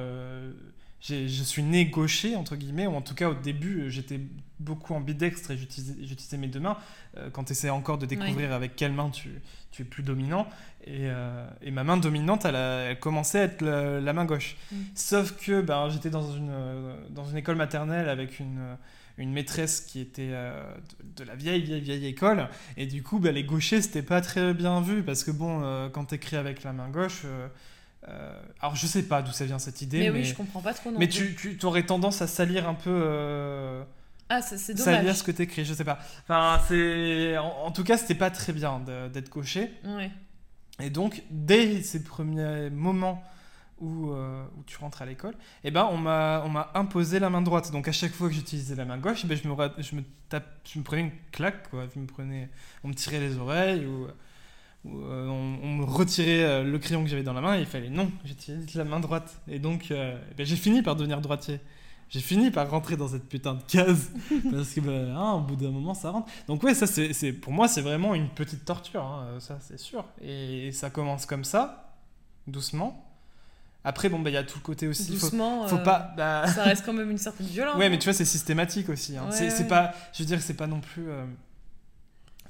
S2: je suis né gaucher, entre guillemets, ou en tout cas au début, j'étais beaucoup ambidextre et j'utilisais mes deux mains. Euh, quand tu essaies encore de découvrir avec quelle main tu, tu, es plus dominant. Et, euh, et ma main dominante, elle, elle, commençait à être la, main gauche. Mm. Sauf que ben, j'étais dans une, euh, dans une école maternelle avec une, une maîtresse qui était de, la vieille, vieille, vieille école. Et du coup, ben, les gauchers, c'était pas très bien vu parce que bon, quand tu écris avec la main gauche. Euh, alors je sais pas d'où ça vient cette idée.
S1: Mais, oui, je comprends pas trop.
S2: mais tu, tu aurais tendance à salir un peu. Euh,
S1: ah, c'est dommage.
S2: Salir ce que t'écris, je sais pas. Enfin, c'est. En, tout cas, c'était pas très bien d'être coché.
S1: Ouais.
S2: Et donc, dès ces premiers moments où, euh, où tu rentres à l'école, eh ben, on m'a imposé la main droite. Donc, à chaque fois que j'utilisais la main gauche, eh ben, je, me, je, me tape, je me prenais une claque. Quoi. Je me prenais, on me tirait les oreilles. Ou, euh, on, me retirait euh, le crayon que j'avais dans la main et il fallait non, j'utilise la main droite. Et donc, euh, eh ben, j'ai fini par devenir droitier. J'ai fini par rentrer dans cette putain de case [LAUGHS] parce que ben, hein, au bout d'un moment ça rentre. Donc ouais, ça c'est pour moi c'est vraiment une petite torture, hein, ça c'est sûr. Et ça commence comme ça, doucement. Après bon bah il y a tout le côté aussi.
S1: Doucement. Faut, pas. Bah ça reste quand même une certaine violence. [LAUGHS]
S2: Ouais, mais tu vois c'est systématique aussi. Hein. c'est pas, je veux dire c'est pas non plus.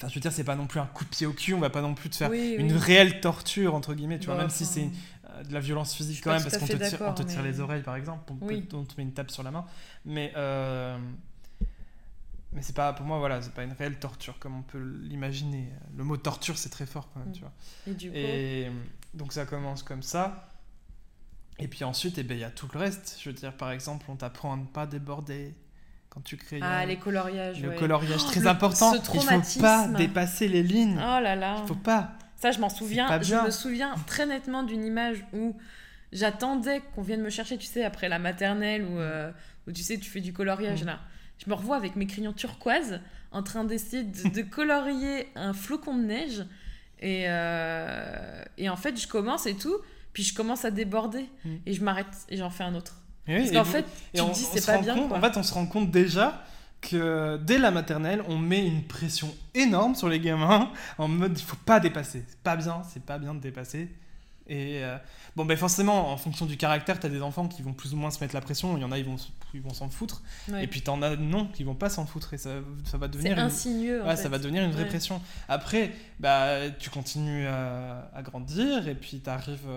S2: Enfin, je veux dire, c'est pas non plus un coup de pied au cul, on va pas non plus te faire une réelle torture, entre guillemets, tu vois, même si c'est euh, de la violence physique quand même, parce qu'on te, tire, on te tire les oreilles, par exemple, on, te met une tape sur la main. Mais, euh, mais c'est pas, pour moi, voilà, c'est pas une réelle torture comme on peut l'imaginer. Le mot torture, c'est très fort quand même, mm. tu vois.
S1: Et, du coup...
S2: Et donc ça commence comme ça. Et puis ensuite, eh ben, il y a tout le reste. Je veux dire, par exemple, on t'apprend à ne pas déborder quand tu crées
S1: ah, les coloriages.
S2: Le coloriage très important. Il faut pas dépasser les lignes.
S1: Oh là là.
S2: Il faut pas.
S1: Ça, je m'en souviens. Je me souviens très nettement d'une image où j'attendais qu'on vienne me chercher, tu sais, après la maternelle où, euh, où tu sais, tu fais du coloriage
S2: Mm.
S1: là. Je me revois avec mes crayons turquoise en train d'essayer de, de [LAUGHS] colorier un flocon de neige. Et, euh, et en fait, je commence et tout, puis je commence à déborder.
S2: Mm.
S1: Et je m'arrête et j'en fais un autre.
S2: Oui,
S1: Parce qu'en fait, tu
S2: on-
S1: te dis
S2: on
S1: c'est
S2: se
S1: pas
S2: rend
S1: bien.
S2: compte-. En fait, on se rend compte déjà que dès la maternelle, on met une pression énorme sur les gamins [LAUGHS] en mode il faut pas dépasser. C'est pas bien, c'est pas bien de dépasser. Et euh, bon, ben forcément, en fonction du caractère, t'as des enfants qui vont plus ou moins se mettre la pression. Il y en a, ils vont, ils vont s'en foutre.
S1: Ouais.
S2: Et puis t'en as non qui vont pas s'en foutre et ça, ça va
S1: c'est
S2: devenir une,
S1: insinueux.
S2: Ouais,
S1: fait.
S2: ça va devenir une vraie
S1: Ouais.
S2: pression. Après, bah, tu continues à, à grandir et puis tu arrives,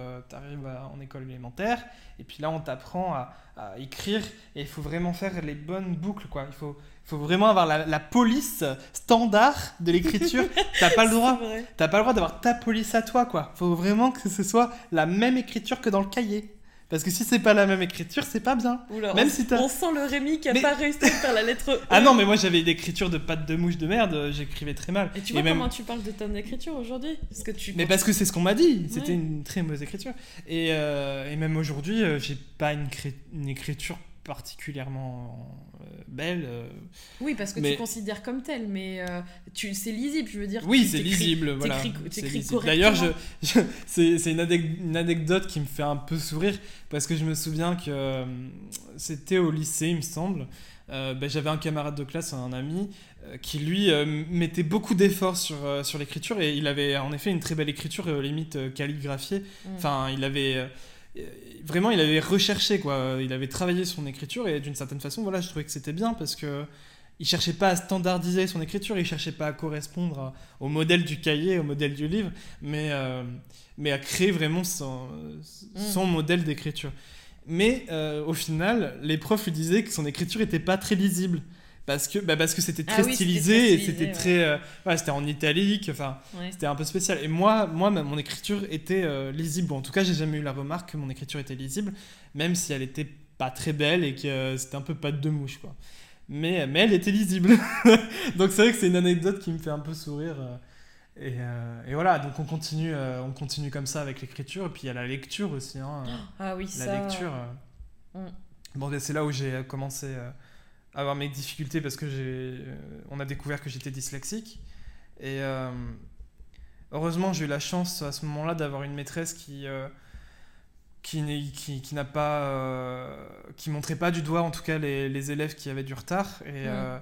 S2: en école élémentaire et puis là, on t'apprend à, à écrire et il faut vraiment faire les bonnes boucles. Quoi. Il, faut, faut vraiment avoir la, la police standard de l'écriture. [LAUGHS] T'as pas le droit. T'as pas le droit d'avoir ta police à toi, quoi. Faut vraiment que ce soit la même écriture que dans le cahier. Parce que si c'est pas la même écriture, c'est pas bien.
S1: Oula,
S2: Même
S1: on,
S2: si t'as-
S1: on sent le Rémi qui a
S2: Mais-
S1: pas réussi à faire la lettre [LAUGHS] E.
S2: Ah non, mais moi j'avais une écriture de patte de mouche de merde, j'écrivais très mal.
S1: Et tu vois
S2: même-
S1: comment tu parles de ton écriture aujourd'hui? Parce que tu.
S2: Mais parce que c'est ce qu'on m'a dit, c'était
S1: Ouais.
S2: une très mauvaise écriture. Et, euh, et même aujourd'hui, euh, j'ai pas une, cré- une écriture particulièrement euh, belle. euh.
S1: Oui, parce que
S2: Mais-
S1: tu considères comme tel, mais euh, tu c'est lisible, je veux dire.
S2: Oui, c'est lisible, voilà. D'ailleurs, je, je- c'est une, anec- une anecdote qui me fait un peu sourire parce que je me souviens que euh, c'était au lycée, il me semble. Euh, ben, J'avais un camarade de classe, un ami, euh, qui lui euh, mettait beaucoup d'efforts sur, sur l'écriture et il avait en effet une très belle écriture, limite calligraphiée.
S1: Mm.
S2: Enfin, il avait vraiment, il avait recherché quoi. Il avait travaillé son écriture et d'une certaine façon, voilà, je trouvais que c'était bien parce que il cherchait pas à standardiser son écriture, il cherchait pas à correspondre à- au modèle du cahier, au modèle du livre, mais euh, mais à créer vraiment son, son modèle d'écriture. Mais euh, au final, les profs lui disaient que son écriture était pas très lisible. Parce que, bah parce que c'était
S1: Ah
S2: très
S1: c'était
S2: stylisé
S1: très
S2: c'était
S1: ouais.
S2: très. euh, ouais, c'était en italique, enfin.
S1: Ouais.
S2: C'était un peu spécial. Et moi, moi mon écriture était euh, lisible. Bon, en tout cas, j'ai jamais eu la remarque que mon écriture était lisible, même si elle était pas très belle et que euh, c'était un peu pas de mouche, quoi. Mais, mais elle était lisible. [LAUGHS] donc c'est vrai que c'est une anecdote qui me fait un peu sourire. et, et voilà, donc on continue, on continue comme ça avec l'écriture. Et puis il y a la lecture aussi. hein,
S1: Ah oui,
S2: la
S1: ça.
S2: lecture.
S1: Mm.
S2: Bon, c'est là où j'ai commencé avoir mes difficultés parce que j'ai, euh, on a découvert que j'étais dyslexique. Et euh, heureusement, j'ai eu la chance à ce moment-là d'avoir une maîtresse qui, euh, qui, n'est- qui, qui n'a pas, euh, qui montrait pas du doigt en tout cas les, les élèves qui avaient du retard et, euh,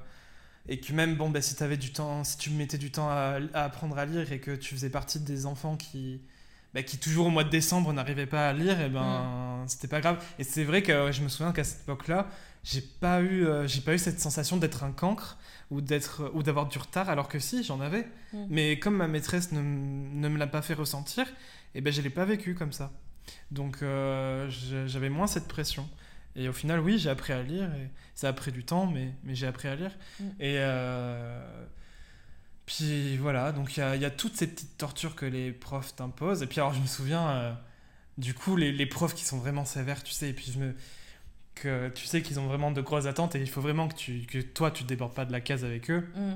S2: et que même bon, ben, si tu avais du temps, si tu mettais du temps à, à apprendre à lire et que tu faisais partie des enfants qui bah, qui toujours au mois de décembre n'arrivaient pas à lire, et ben c'était pas grave. Et c'est vrai que je me souviens qu'à cette époque-là, j'ai pas eu, euh, j'ai pas eu cette sensation d'être un cancre ou d'être ou d'avoir du retard, alors que si j'en avais.
S1: Mm.
S2: Mais comme ma maîtresse ne, ne me l'a pas fait ressentir, et ben je l'ai pas vécu comme ça. Donc euh, j'avais moins cette pression. Et au final, oui, j'ai appris à lire. Et ça a pris du temps, mais, mais j'ai appris à lire.
S1: Mm.
S2: Et euh, puis voilà, donc il y a, y a toutes ces petites tortures que les profs t'imposent. Et puis alors, je me souviens, du coup, les, les profs qui sont vraiment sévères, tu sais, et puis je me que tu sais qu'ils ont vraiment de grosses attentes et il faut vraiment que, tu, que toi tu débordes pas de la case avec eux.
S1: Mm.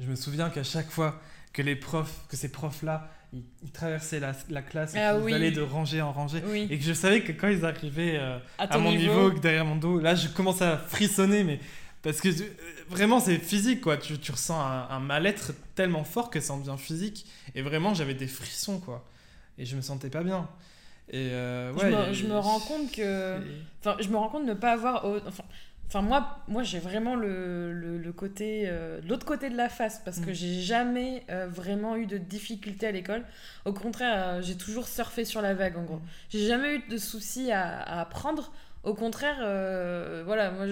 S2: Je me souviens qu'à chaque fois que les profs, que ces profs-là, ils, ils traversaient la, la classe et
S1: Ah oui.
S2: allaient de rangée en rangée,
S1: Oui.
S2: et que je savais que quand ils arrivaient euh,
S1: À
S2: mon
S1: niveau.
S2: derrière mon dos, là je commençais à frissonner, mais parce que euh, vraiment c'est physique quoi, tu, tu ressens un, un mal-être tellement fort que ça en devient physique, et vraiment j'avais des frissons quoi, et je me sentais pas bien. Et euh,
S1: je, me,
S2: et-
S1: je me rends compte que. Enfin, je me rends compte de ne pas avoir. Enfin, enfin moi, moi j'ai vraiment le, le, le côté. euh, l'autre côté de la face, parce que
S2: Mm.
S1: j'ai jamais euh, vraiment eu de difficultés à l'école. Au contraire, j'ai toujours surfé sur la vague, en gros.
S2: Mm.
S1: J'ai jamais eu de soucis à, à apprendre. Au contraire, voilà, moi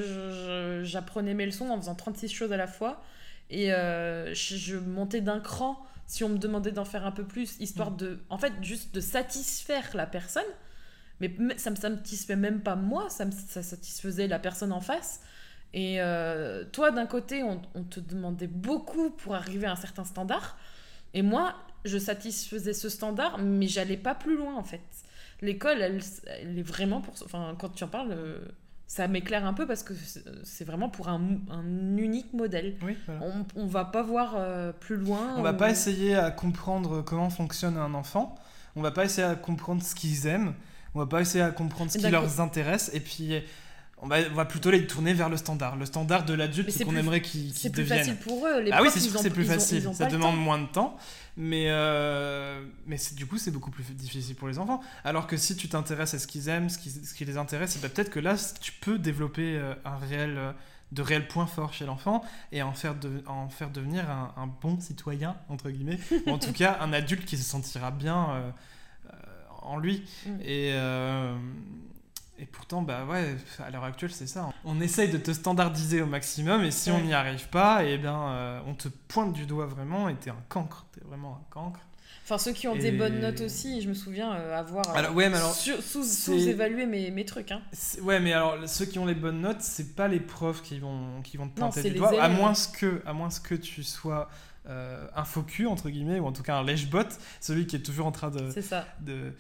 S1: j'apprenais mes leçons en faisant 36 choses à la fois. Et je, je montais d'un cran si on me demandait d'en faire un peu plus, histoire
S2: Mm.
S1: de. En fait, juste de satisfaire la personne. Mais ça me satisfait même pas moi, ça, me, ça satisfaisait la personne en face. Et euh, toi, d'un côté, on, on te demandait beaucoup pour arriver à un certain standard. Et moi, je satisfaisais ce standard, mais j'allais pas plus loin en fait. L'école, elle, elle est vraiment pour. Enfin, quand tu en parles, euh, ça m'éclaire un peu parce que c'est vraiment pour un, un unique modèle.
S2: Oui, voilà.
S1: On, on va pas voir euh, plus loin.
S2: On va
S1: ou-
S2: pas essayer à comprendre comment fonctionne un enfant. On va pas essayer à comprendre ce qu'ils aiment. On va pas essayer à comprendre ce qui leur intéresse. Et puis, on va, on va, plutôt les tourner vers le standard. Le standard de l'adulte qu'on aimerait qu'ils deviennent.
S1: C'est plus facile pour eux.
S2: Les ah oui, c'est sûr que c'est plus facile. ça demande moins de temps. Mais, euh, mais du coup, c'est beaucoup plus difficile pour les enfants. Alors que si tu t'intéresses à ce qu'ils aiment, ce qui, ce qui les intéresse, ben, peut-être que là, tu peux développer euh, un réel, euh, de réels points forts chez l'enfant et en faire, de, en faire devenir un, un, bon citoyen, entre guillemets. [LAUGHS] ou en tout cas, un adulte qui se sentira bien en lui. Mm. Et et pourtant, bah ouais, à l'heure actuelle, c'est ça. On essaye de te standardiser au maximum, et si on n'y arrive pas, et eh bien, euh, on te pointe du doigt vraiment, et t'es un cancre. T'es vraiment un cancre.
S1: Enfin, ceux qui ont des bonnes notes aussi, je me souviens euh, avoir euh, alors, ouais, mais alors, sous-évalué mes, mes, trucs. Hein.
S2: Ouais, mais alors, ceux qui ont les bonnes notes, c'est pas les profs qui vont, qui vont te pointer du doigt, à moins, que, à moins que tu sois un faux cul, entre guillemets, ou en tout cas un lèche-bot, celui qui est toujours en train de.
S1: C'est ça.
S2: De,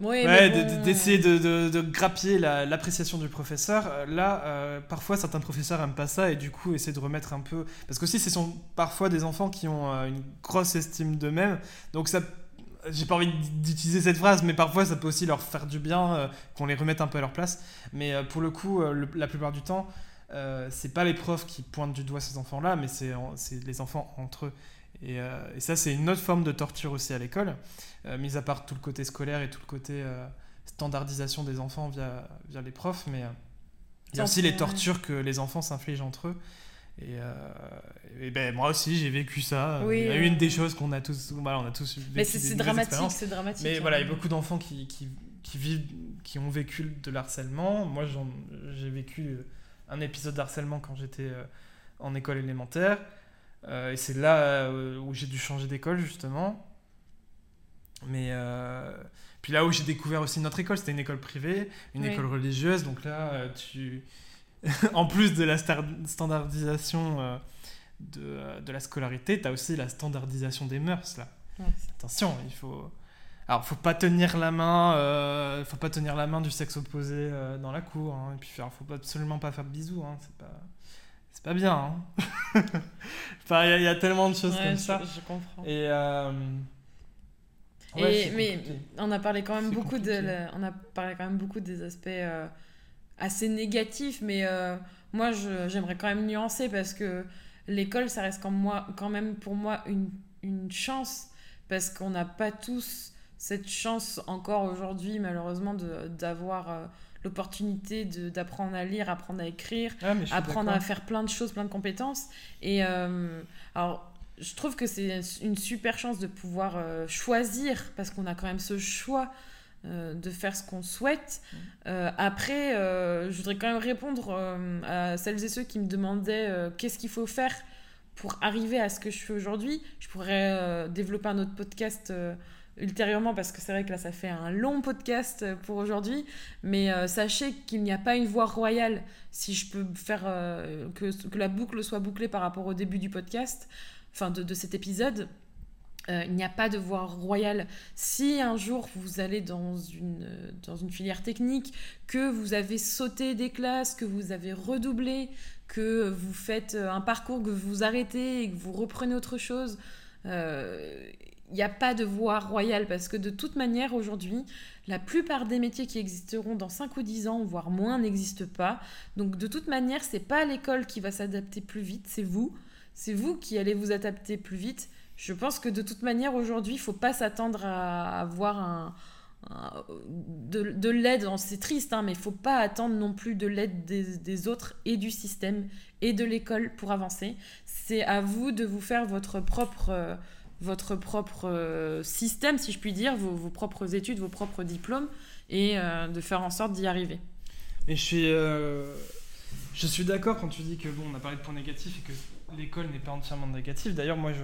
S2: ouais, d'essayer de, de, de, grappiller l'appréciation du professeur. Euh, là, euh, parfois, certains professeurs aiment pas ça et du coup essaient de remettre un peu. Parce que aussi, ce sont parfois des enfants qui ont euh, une grosse estime d'eux-mêmes. Donc, ça. J'ai pas envie d'utiliser cette phrase, mais parfois ça peut aussi leur faire du bien qu'on les remette un peu à leur place. Mais pour le coup, la plupart du temps, c'est pas les profs qui pointent du doigt ces enfants-là, mais c'est les enfants entre eux. Et, et ça, c'est une autre forme de torture aussi à l'école. Euh, mis à part tout le côté scolaire et tout le côté euh, standardisation des enfants via, via les profs, mais euh, il y a aussi les tortures que les enfants s'infligent entre eux. Et, et, ben moi aussi j'ai vécu ça. Oui, a une des choses qu'on a tous, on a tous vécu.
S1: Mais c'est dramatique, c'est dramatique.
S2: Mais voilà, il y a beaucoup d'enfants qui, qui, qui, vivent, qui ont vécu de l'harcèlement. Moi j'ai vécu un épisode d'harcèlement quand j'étais en école élémentaire. Et c'est là où j'ai dû changer d'école justement. Mais euh, puis là où j'ai découvert aussi notre école, c'était une école privée, une école religieuse. Donc là, euh, tu, [LAUGHS] en plus de la standardisation euh, de, de, la scolarité, tu as aussi la standardisation des mœurs là. Attention, il faut. Alors, faut pas tenir la main, faut pas tenir la main du sexe opposé dans la cour. Hein. et puis, faut absolument pas faire de bisous. Hein, c'est pas c'est pas bien. Hein. [LAUGHS] enfin, il y, a tellement de choses comme ça.
S1: Je comprends.
S2: Et,
S1: mais on a parlé quand même beaucoup de, on a parlé quand même beaucoup des aspects euh, assez négatifs, mais euh, moi j'aimerais quand même nuancer parce que l'école ça reste quand, moi, quand même pour moi une, une chance parce qu'on n'a pas tous cette chance encore aujourd'hui malheureusement d'avoir euh, l'opportunité d'apprendre à lire, apprendre à écrire,
S2: ah,
S1: apprendre à faire plein de choses, plein de compétences. Et alors je trouve que c'est une super chance de pouvoir euh, choisir, parce qu'on a quand même ce choix euh, de faire ce qu'on souhaite. Euh, après, je voudrais quand même répondre à celles et ceux qui me demandaient qu'est-ce qu'il faut faire pour arriver à ce que je fais aujourd'hui. Je pourrais développer un autre podcast ultérieurement parce que c'est vrai que là ça fait un long podcast pour aujourd'hui mais sachez qu'il n'y a pas une voie royale si je peux faire que, que, la boucle soit bouclée par rapport au début du podcast enfin de, cet épisode, euh, il n'y a pas de voie royale. Si un jour vous allez dans une, dans une filière technique, que vous avez sauté des classes, que vous avez redoublé, que vous faites un parcours, que vous arrêtez et que vous reprenez autre chose, euh, il n'y a pas de voie royale parce que de toute manière aujourd'hui, la plupart des métiers qui existeront dans 5 ou 10 ans, voire moins, n'existent pas. Donc de toute manière, c'est pas l'école qui va s'adapter plus vite, c'est vous c'est vous qui allez vous adapter plus vite. Je pense que de toute manière, aujourd'hui, il faut pas s'attendre à avoir un, de, l'aide. C'est triste, hein, mais il faut pas attendre non plus de l'aide des, autres et du système et de l'école pour avancer. C'est à vous de vous faire votre propre, euh, votre propre euh, système, si je puis dire, vos, propres études, vos propres diplômes, et euh, de faire en sorte d'y arriver.
S2: Mais je suis, je suis d'accord quand tu dis que bon, on a parlé de points négatifs et que l'école n'est pas entièrement négative. D'ailleurs, moi, je,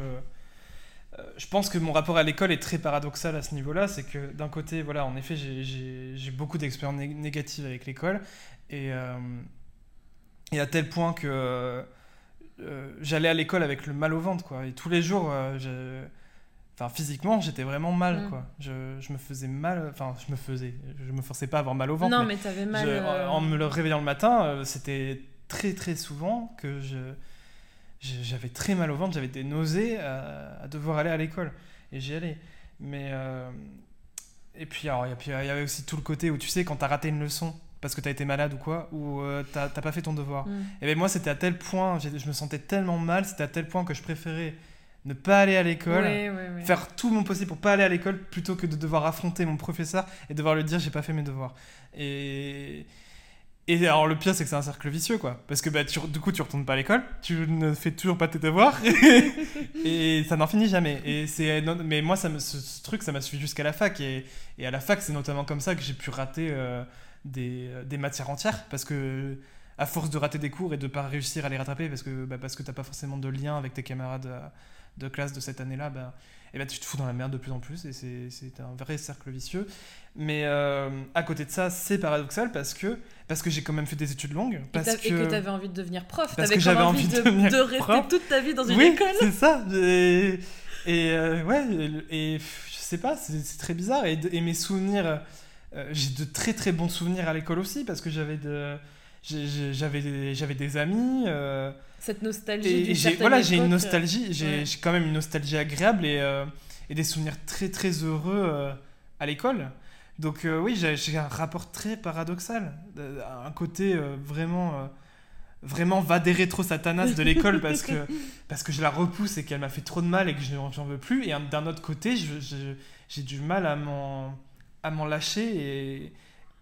S2: euh, je pense que mon rapport à l'école est très paradoxal à ce niveau-là. C'est que d'un côté, voilà, en effet, j'ai beaucoup d'expériences négatives avec l'école. Et, euh, et, à tel point que euh, j'allais à l'école avec le mal au ventre, quoi. Et tous les jours, enfin, physiquement, j'étais vraiment mal, mm. quoi. Je, je, me faisais mal, enfin, je me faisais, je me forçais pas à avoir mal au ventre.
S1: Non, mais, t'avais mal.
S2: en me le réveillant le matin, c'était très, très souvent que je j'avais très mal au ventre, j'avais des nausées à, devoir aller à l'école. Et j'y allais. Mais. Euh, et puis, alors, il y avait aussi tout le côté où tu sais, quand t'as raté une leçon parce que t'as été malade ou quoi, ou euh, t'as pas fait ton devoir. Mm. Et ben moi, c'était à tel point, je me sentais tellement mal, c'était à tel point que je préférais ne pas aller à l'école, faire tout mon possible pour pas aller à l'école plutôt que de devoir affronter mon professeur et devoir lui dire j'ai pas fait mes devoirs. Et et alors le pire c'est que c'est un cercle vicieux quoi, parce que bah, du coup tu retournes pas à l'école, tu ne fais toujours pas tes devoirs [LAUGHS] et, ça n'en finit jamais. Et c'est mais moi ça me, ce, truc ça m'a suivi jusqu'à la fac et, et, à la fac c'est notamment comme ça que j'ai pu rater euh, des, euh, des, matières entières parce que à force de rater des cours et de pas réussir à les rattraper parce que bah, parce que t'as pas forcément de lien avec tes camarades euh, de classe de cette année là, bah, et bah, tu te fous dans la merde de plus en plus et c'est un vrai cercle vicieux. Mais euh, à côté de ça, c'est paradoxal parce que, parce que j'ai quand même fait des études longues. Parce
S1: et,
S2: que,
S1: tu avais envie de devenir prof. Parce que j'avais envie, de, de, rester toute ta vie dans une oui, école.
S2: c'est ça. Et, et euh, ouais, et, je sais pas, c'est très bizarre. Et, et mes souvenirs, euh, j'ai de très très bons souvenirs à l'école aussi parce que j'avais de j'avais des, j'avais des amis euh,
S1: cette nostalgie
S2: et voilà j'ai une nostalgie j'ai quand même une nostalgie agréable et, euh, et des souvenirs très très heureux euh, à l'école. Donc oui j'ai un rapport très paradoxal un côté vraiment vraiment va des rétro satanas de l'école parce que [LAUGHS] parce que je la repousse et qu'elle m'a fait trop de mal et que j'en veux plus. Et d'un autre côté j'ai du mal à m'en à m'en lâcher et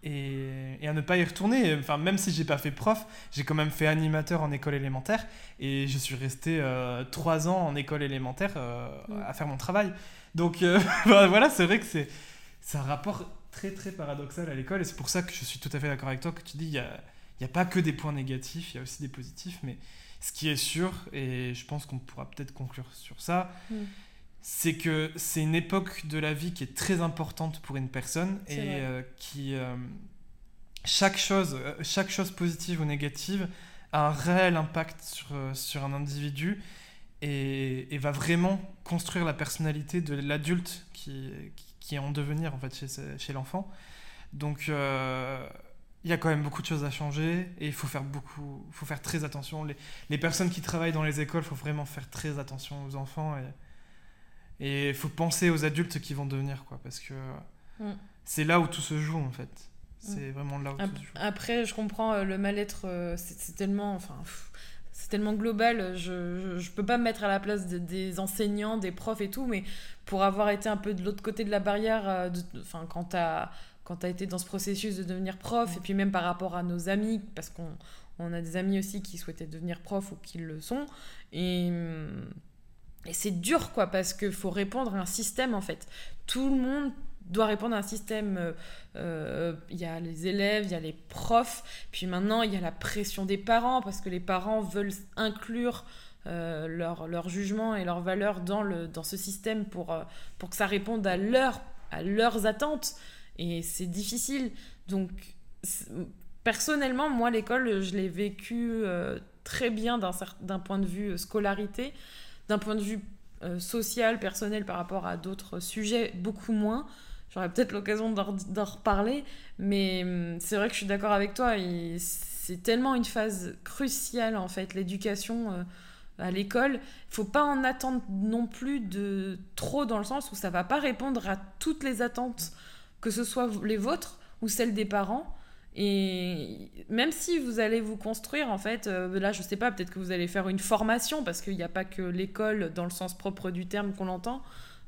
S2: et, à ne pas y retourner. Enfin, même si j'ai pas fait prof, j'ai quand même fait animateur en école élémentaire et je suis resté euh, trois ans en école élémentaire euh, à faire mon travail. Donc euh, [LAUGHS] bah, voilà, c'est vrai que c'est un rapport très très paradoxal à l'école et c'est pour ça que je suis tout à fait d'accord avec toi que tu dis il n'y a, y a pas que des points négatifs, il y a aussi des positifs, mais ce qui est sûr, et je pense qu'on pourra peut-être conclure sur ça, mm c'est que c'est une époque de la vie qui est très importante pour une personne et euh, qui euh, chaque chose euh, chaque chose positive ou négative a un réel impact sur, sur un individu et, et, va vraiment construire la personnalité de l'adulte qui, qui, est en devenir en fait chez, chez l'enfant. Donc il y a quand même beaucoup de choses à changer et il faut faire beaucoup faut faire très attention. Les, les personnes qui travaillent dans les écoles il faut vraiment faire très attention aux enfants et et il faut penser aux adultes qui vont devenir, quoi, parce que mm. c'est là où tout se joue, en fait. C'est mm. vraiment là où
S1: tout
S2: se joue.
S1: Après, je comprends euh, le mal-être, euh, c'est tellement. Enfin. c'est tellement global, je, je, peux pas me mettre à la place des enseignants, des profs et tout, mais pour avoir été un peu de l'autre côté de la barrière, euh, enfin, quand tu as, as été dans ce processus de devenir prof, mm. et puis même par rapport à nos amis, parce qu'on on a des amis aussi qui souhaitaient devenir prof ou qui le sont, et hum, et c'est dur, quoi, parce qu'il faut répondre à un système, en fait. Tout le monde doit répondre à un système. Euh, euh, il y a les élèves, il y a les profs, puis maintenant, il y a la pression des parents, parce que les parents veulent inclure euh, leur, leur, jugement et leurs valeurs dans, le, dans ce système pour, pour que ça réponde à, leur, à leurs attentes. Et c'est difficile. Donc, personnellement, moi, l'école, je l'ai vécu très bien d'un point de vue scolarité d'un point de vue euh, social, personnel par rapport à d'autres sujets, beaucoup moins. J'aurais peut-être l'occasion d'en reparler, mais hum, c'est vrai que je suis d'accord avec toi. C'est tellement une phase cruciale, en fait, l'éducation euh, à l'école. Il faut pas en attendre non plus de trop, dans le sens où ça va pas répondre à toutes les attentes, que ce soit les vôtres ou celles des parents. Et même si vous allez vous construire, en fait, euh, là, je sais pas, peut-être que vous allez faire une formation, parce qu'il n'y a pas que l'école, dans le sens propre du terme qu'on entend,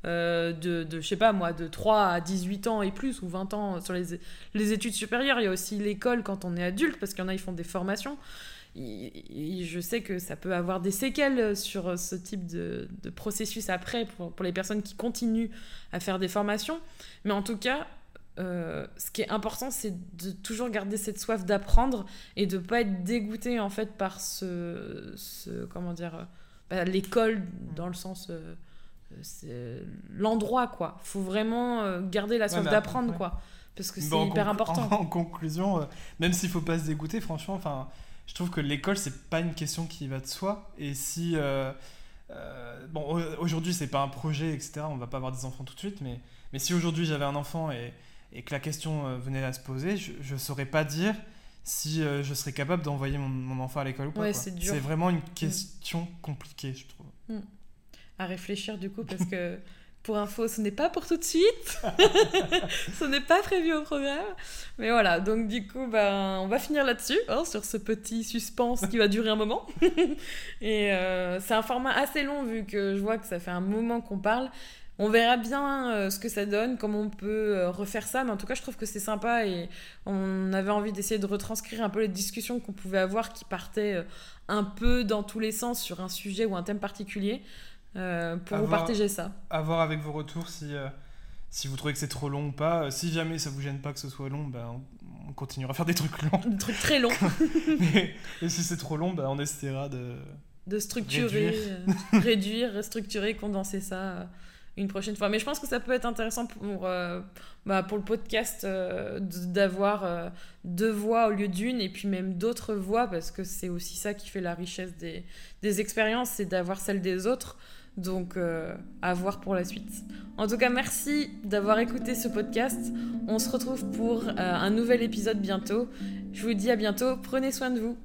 S1: euh, de, je sais pas moi, de 3 à 18 ans et plus, ou 20 ans sur les, les études supérieures. Il y a aussi l'école quand on est adulte, parce qu'il y en a, ils font des formations. Je sais que ça peut avoir des séquelles sur ce type de, de processus après, pour, pour les personnes qui continuent à faire des formations. Mais en tout cas, euh, ce qui est important, c'est de toujours garder cette soif d'apprendre et de pas être dégoûté en fait par ce, ce comment dire, euh, bah, l'école dans le sens, euh, c'est l'endroit quoi. Faut vraiment garder la soif d'apprendre quoi, parce que c'est hyper important.
S2: En, conclusion, même s'il faut pas se dégoûter, franchement, enfin, je trouve que l'école c'est pas une question qui va de soi et si bon aujourd'hui c'est pas un projet etc, on va pas avoir des enfants tout de suite, mais mais si aujourd'hui j'avais un enfant et et que la question euh, venait à se poser, je ne saurais pas dire si euh, je serais capable d'envoyer mon, enfant à l'école ou pas. c'est vraiment une mm. question compliquée, je trouve.
S1: Mm. À réfléchir du coup, parce que [LAUGHS] Pour info, ce n'est pas pour tout de suite. [LAUGHS] ce n'est pas prévu au programme. Mais voilà, donc du coup, ben, on va finir là-dessus, hein, sur ce petit suspense qui va durer un moment. [LAUGHS] Et euh, c'est un format assez long vu que je vois que ça fait un moment qu'on parle. On verra bien euh, ce que ça donne, comment on peut euh, refaire ça, mais en tout cas, je trouve que c'est sympa et on avait envie d'essayer de retranscrire un peu les discussions qu'on pouvait avoir qui partaient euh, un peu dans tous les sens sur un sujet ou un thème particulier pour vous partager ça.
S2: À voir avec vos retours si, si vous trouvez que c'est trop long ou pas. Si jamais ça vous gêne pas que ce soit long, ben, on continuera à faire des trucs longs.
S1: Des trucs très longs. [LAUGHS]
S2: et si c'est trop long, ben, on essaiera de.
S1: De structurer, réduire, réduire restructurer, condenser ça une prochaine fois. Mais je pense que ça peut être intéressant pour, euh, bah, pour le podcast euh, d'avoir euh, deux voix au lieu d'une et puis même d'autres voix parce que c'est aussi ça qui fait la richesse des, des expériences, c'est d'avoir celle des autres. Donc à voir pour la suite. En tout cas, merci d'avoir écouté ce podcast. On se retrouve pour un nouvel épisode bientôt. Je vous dis à bientôt. Prenez soin de vous.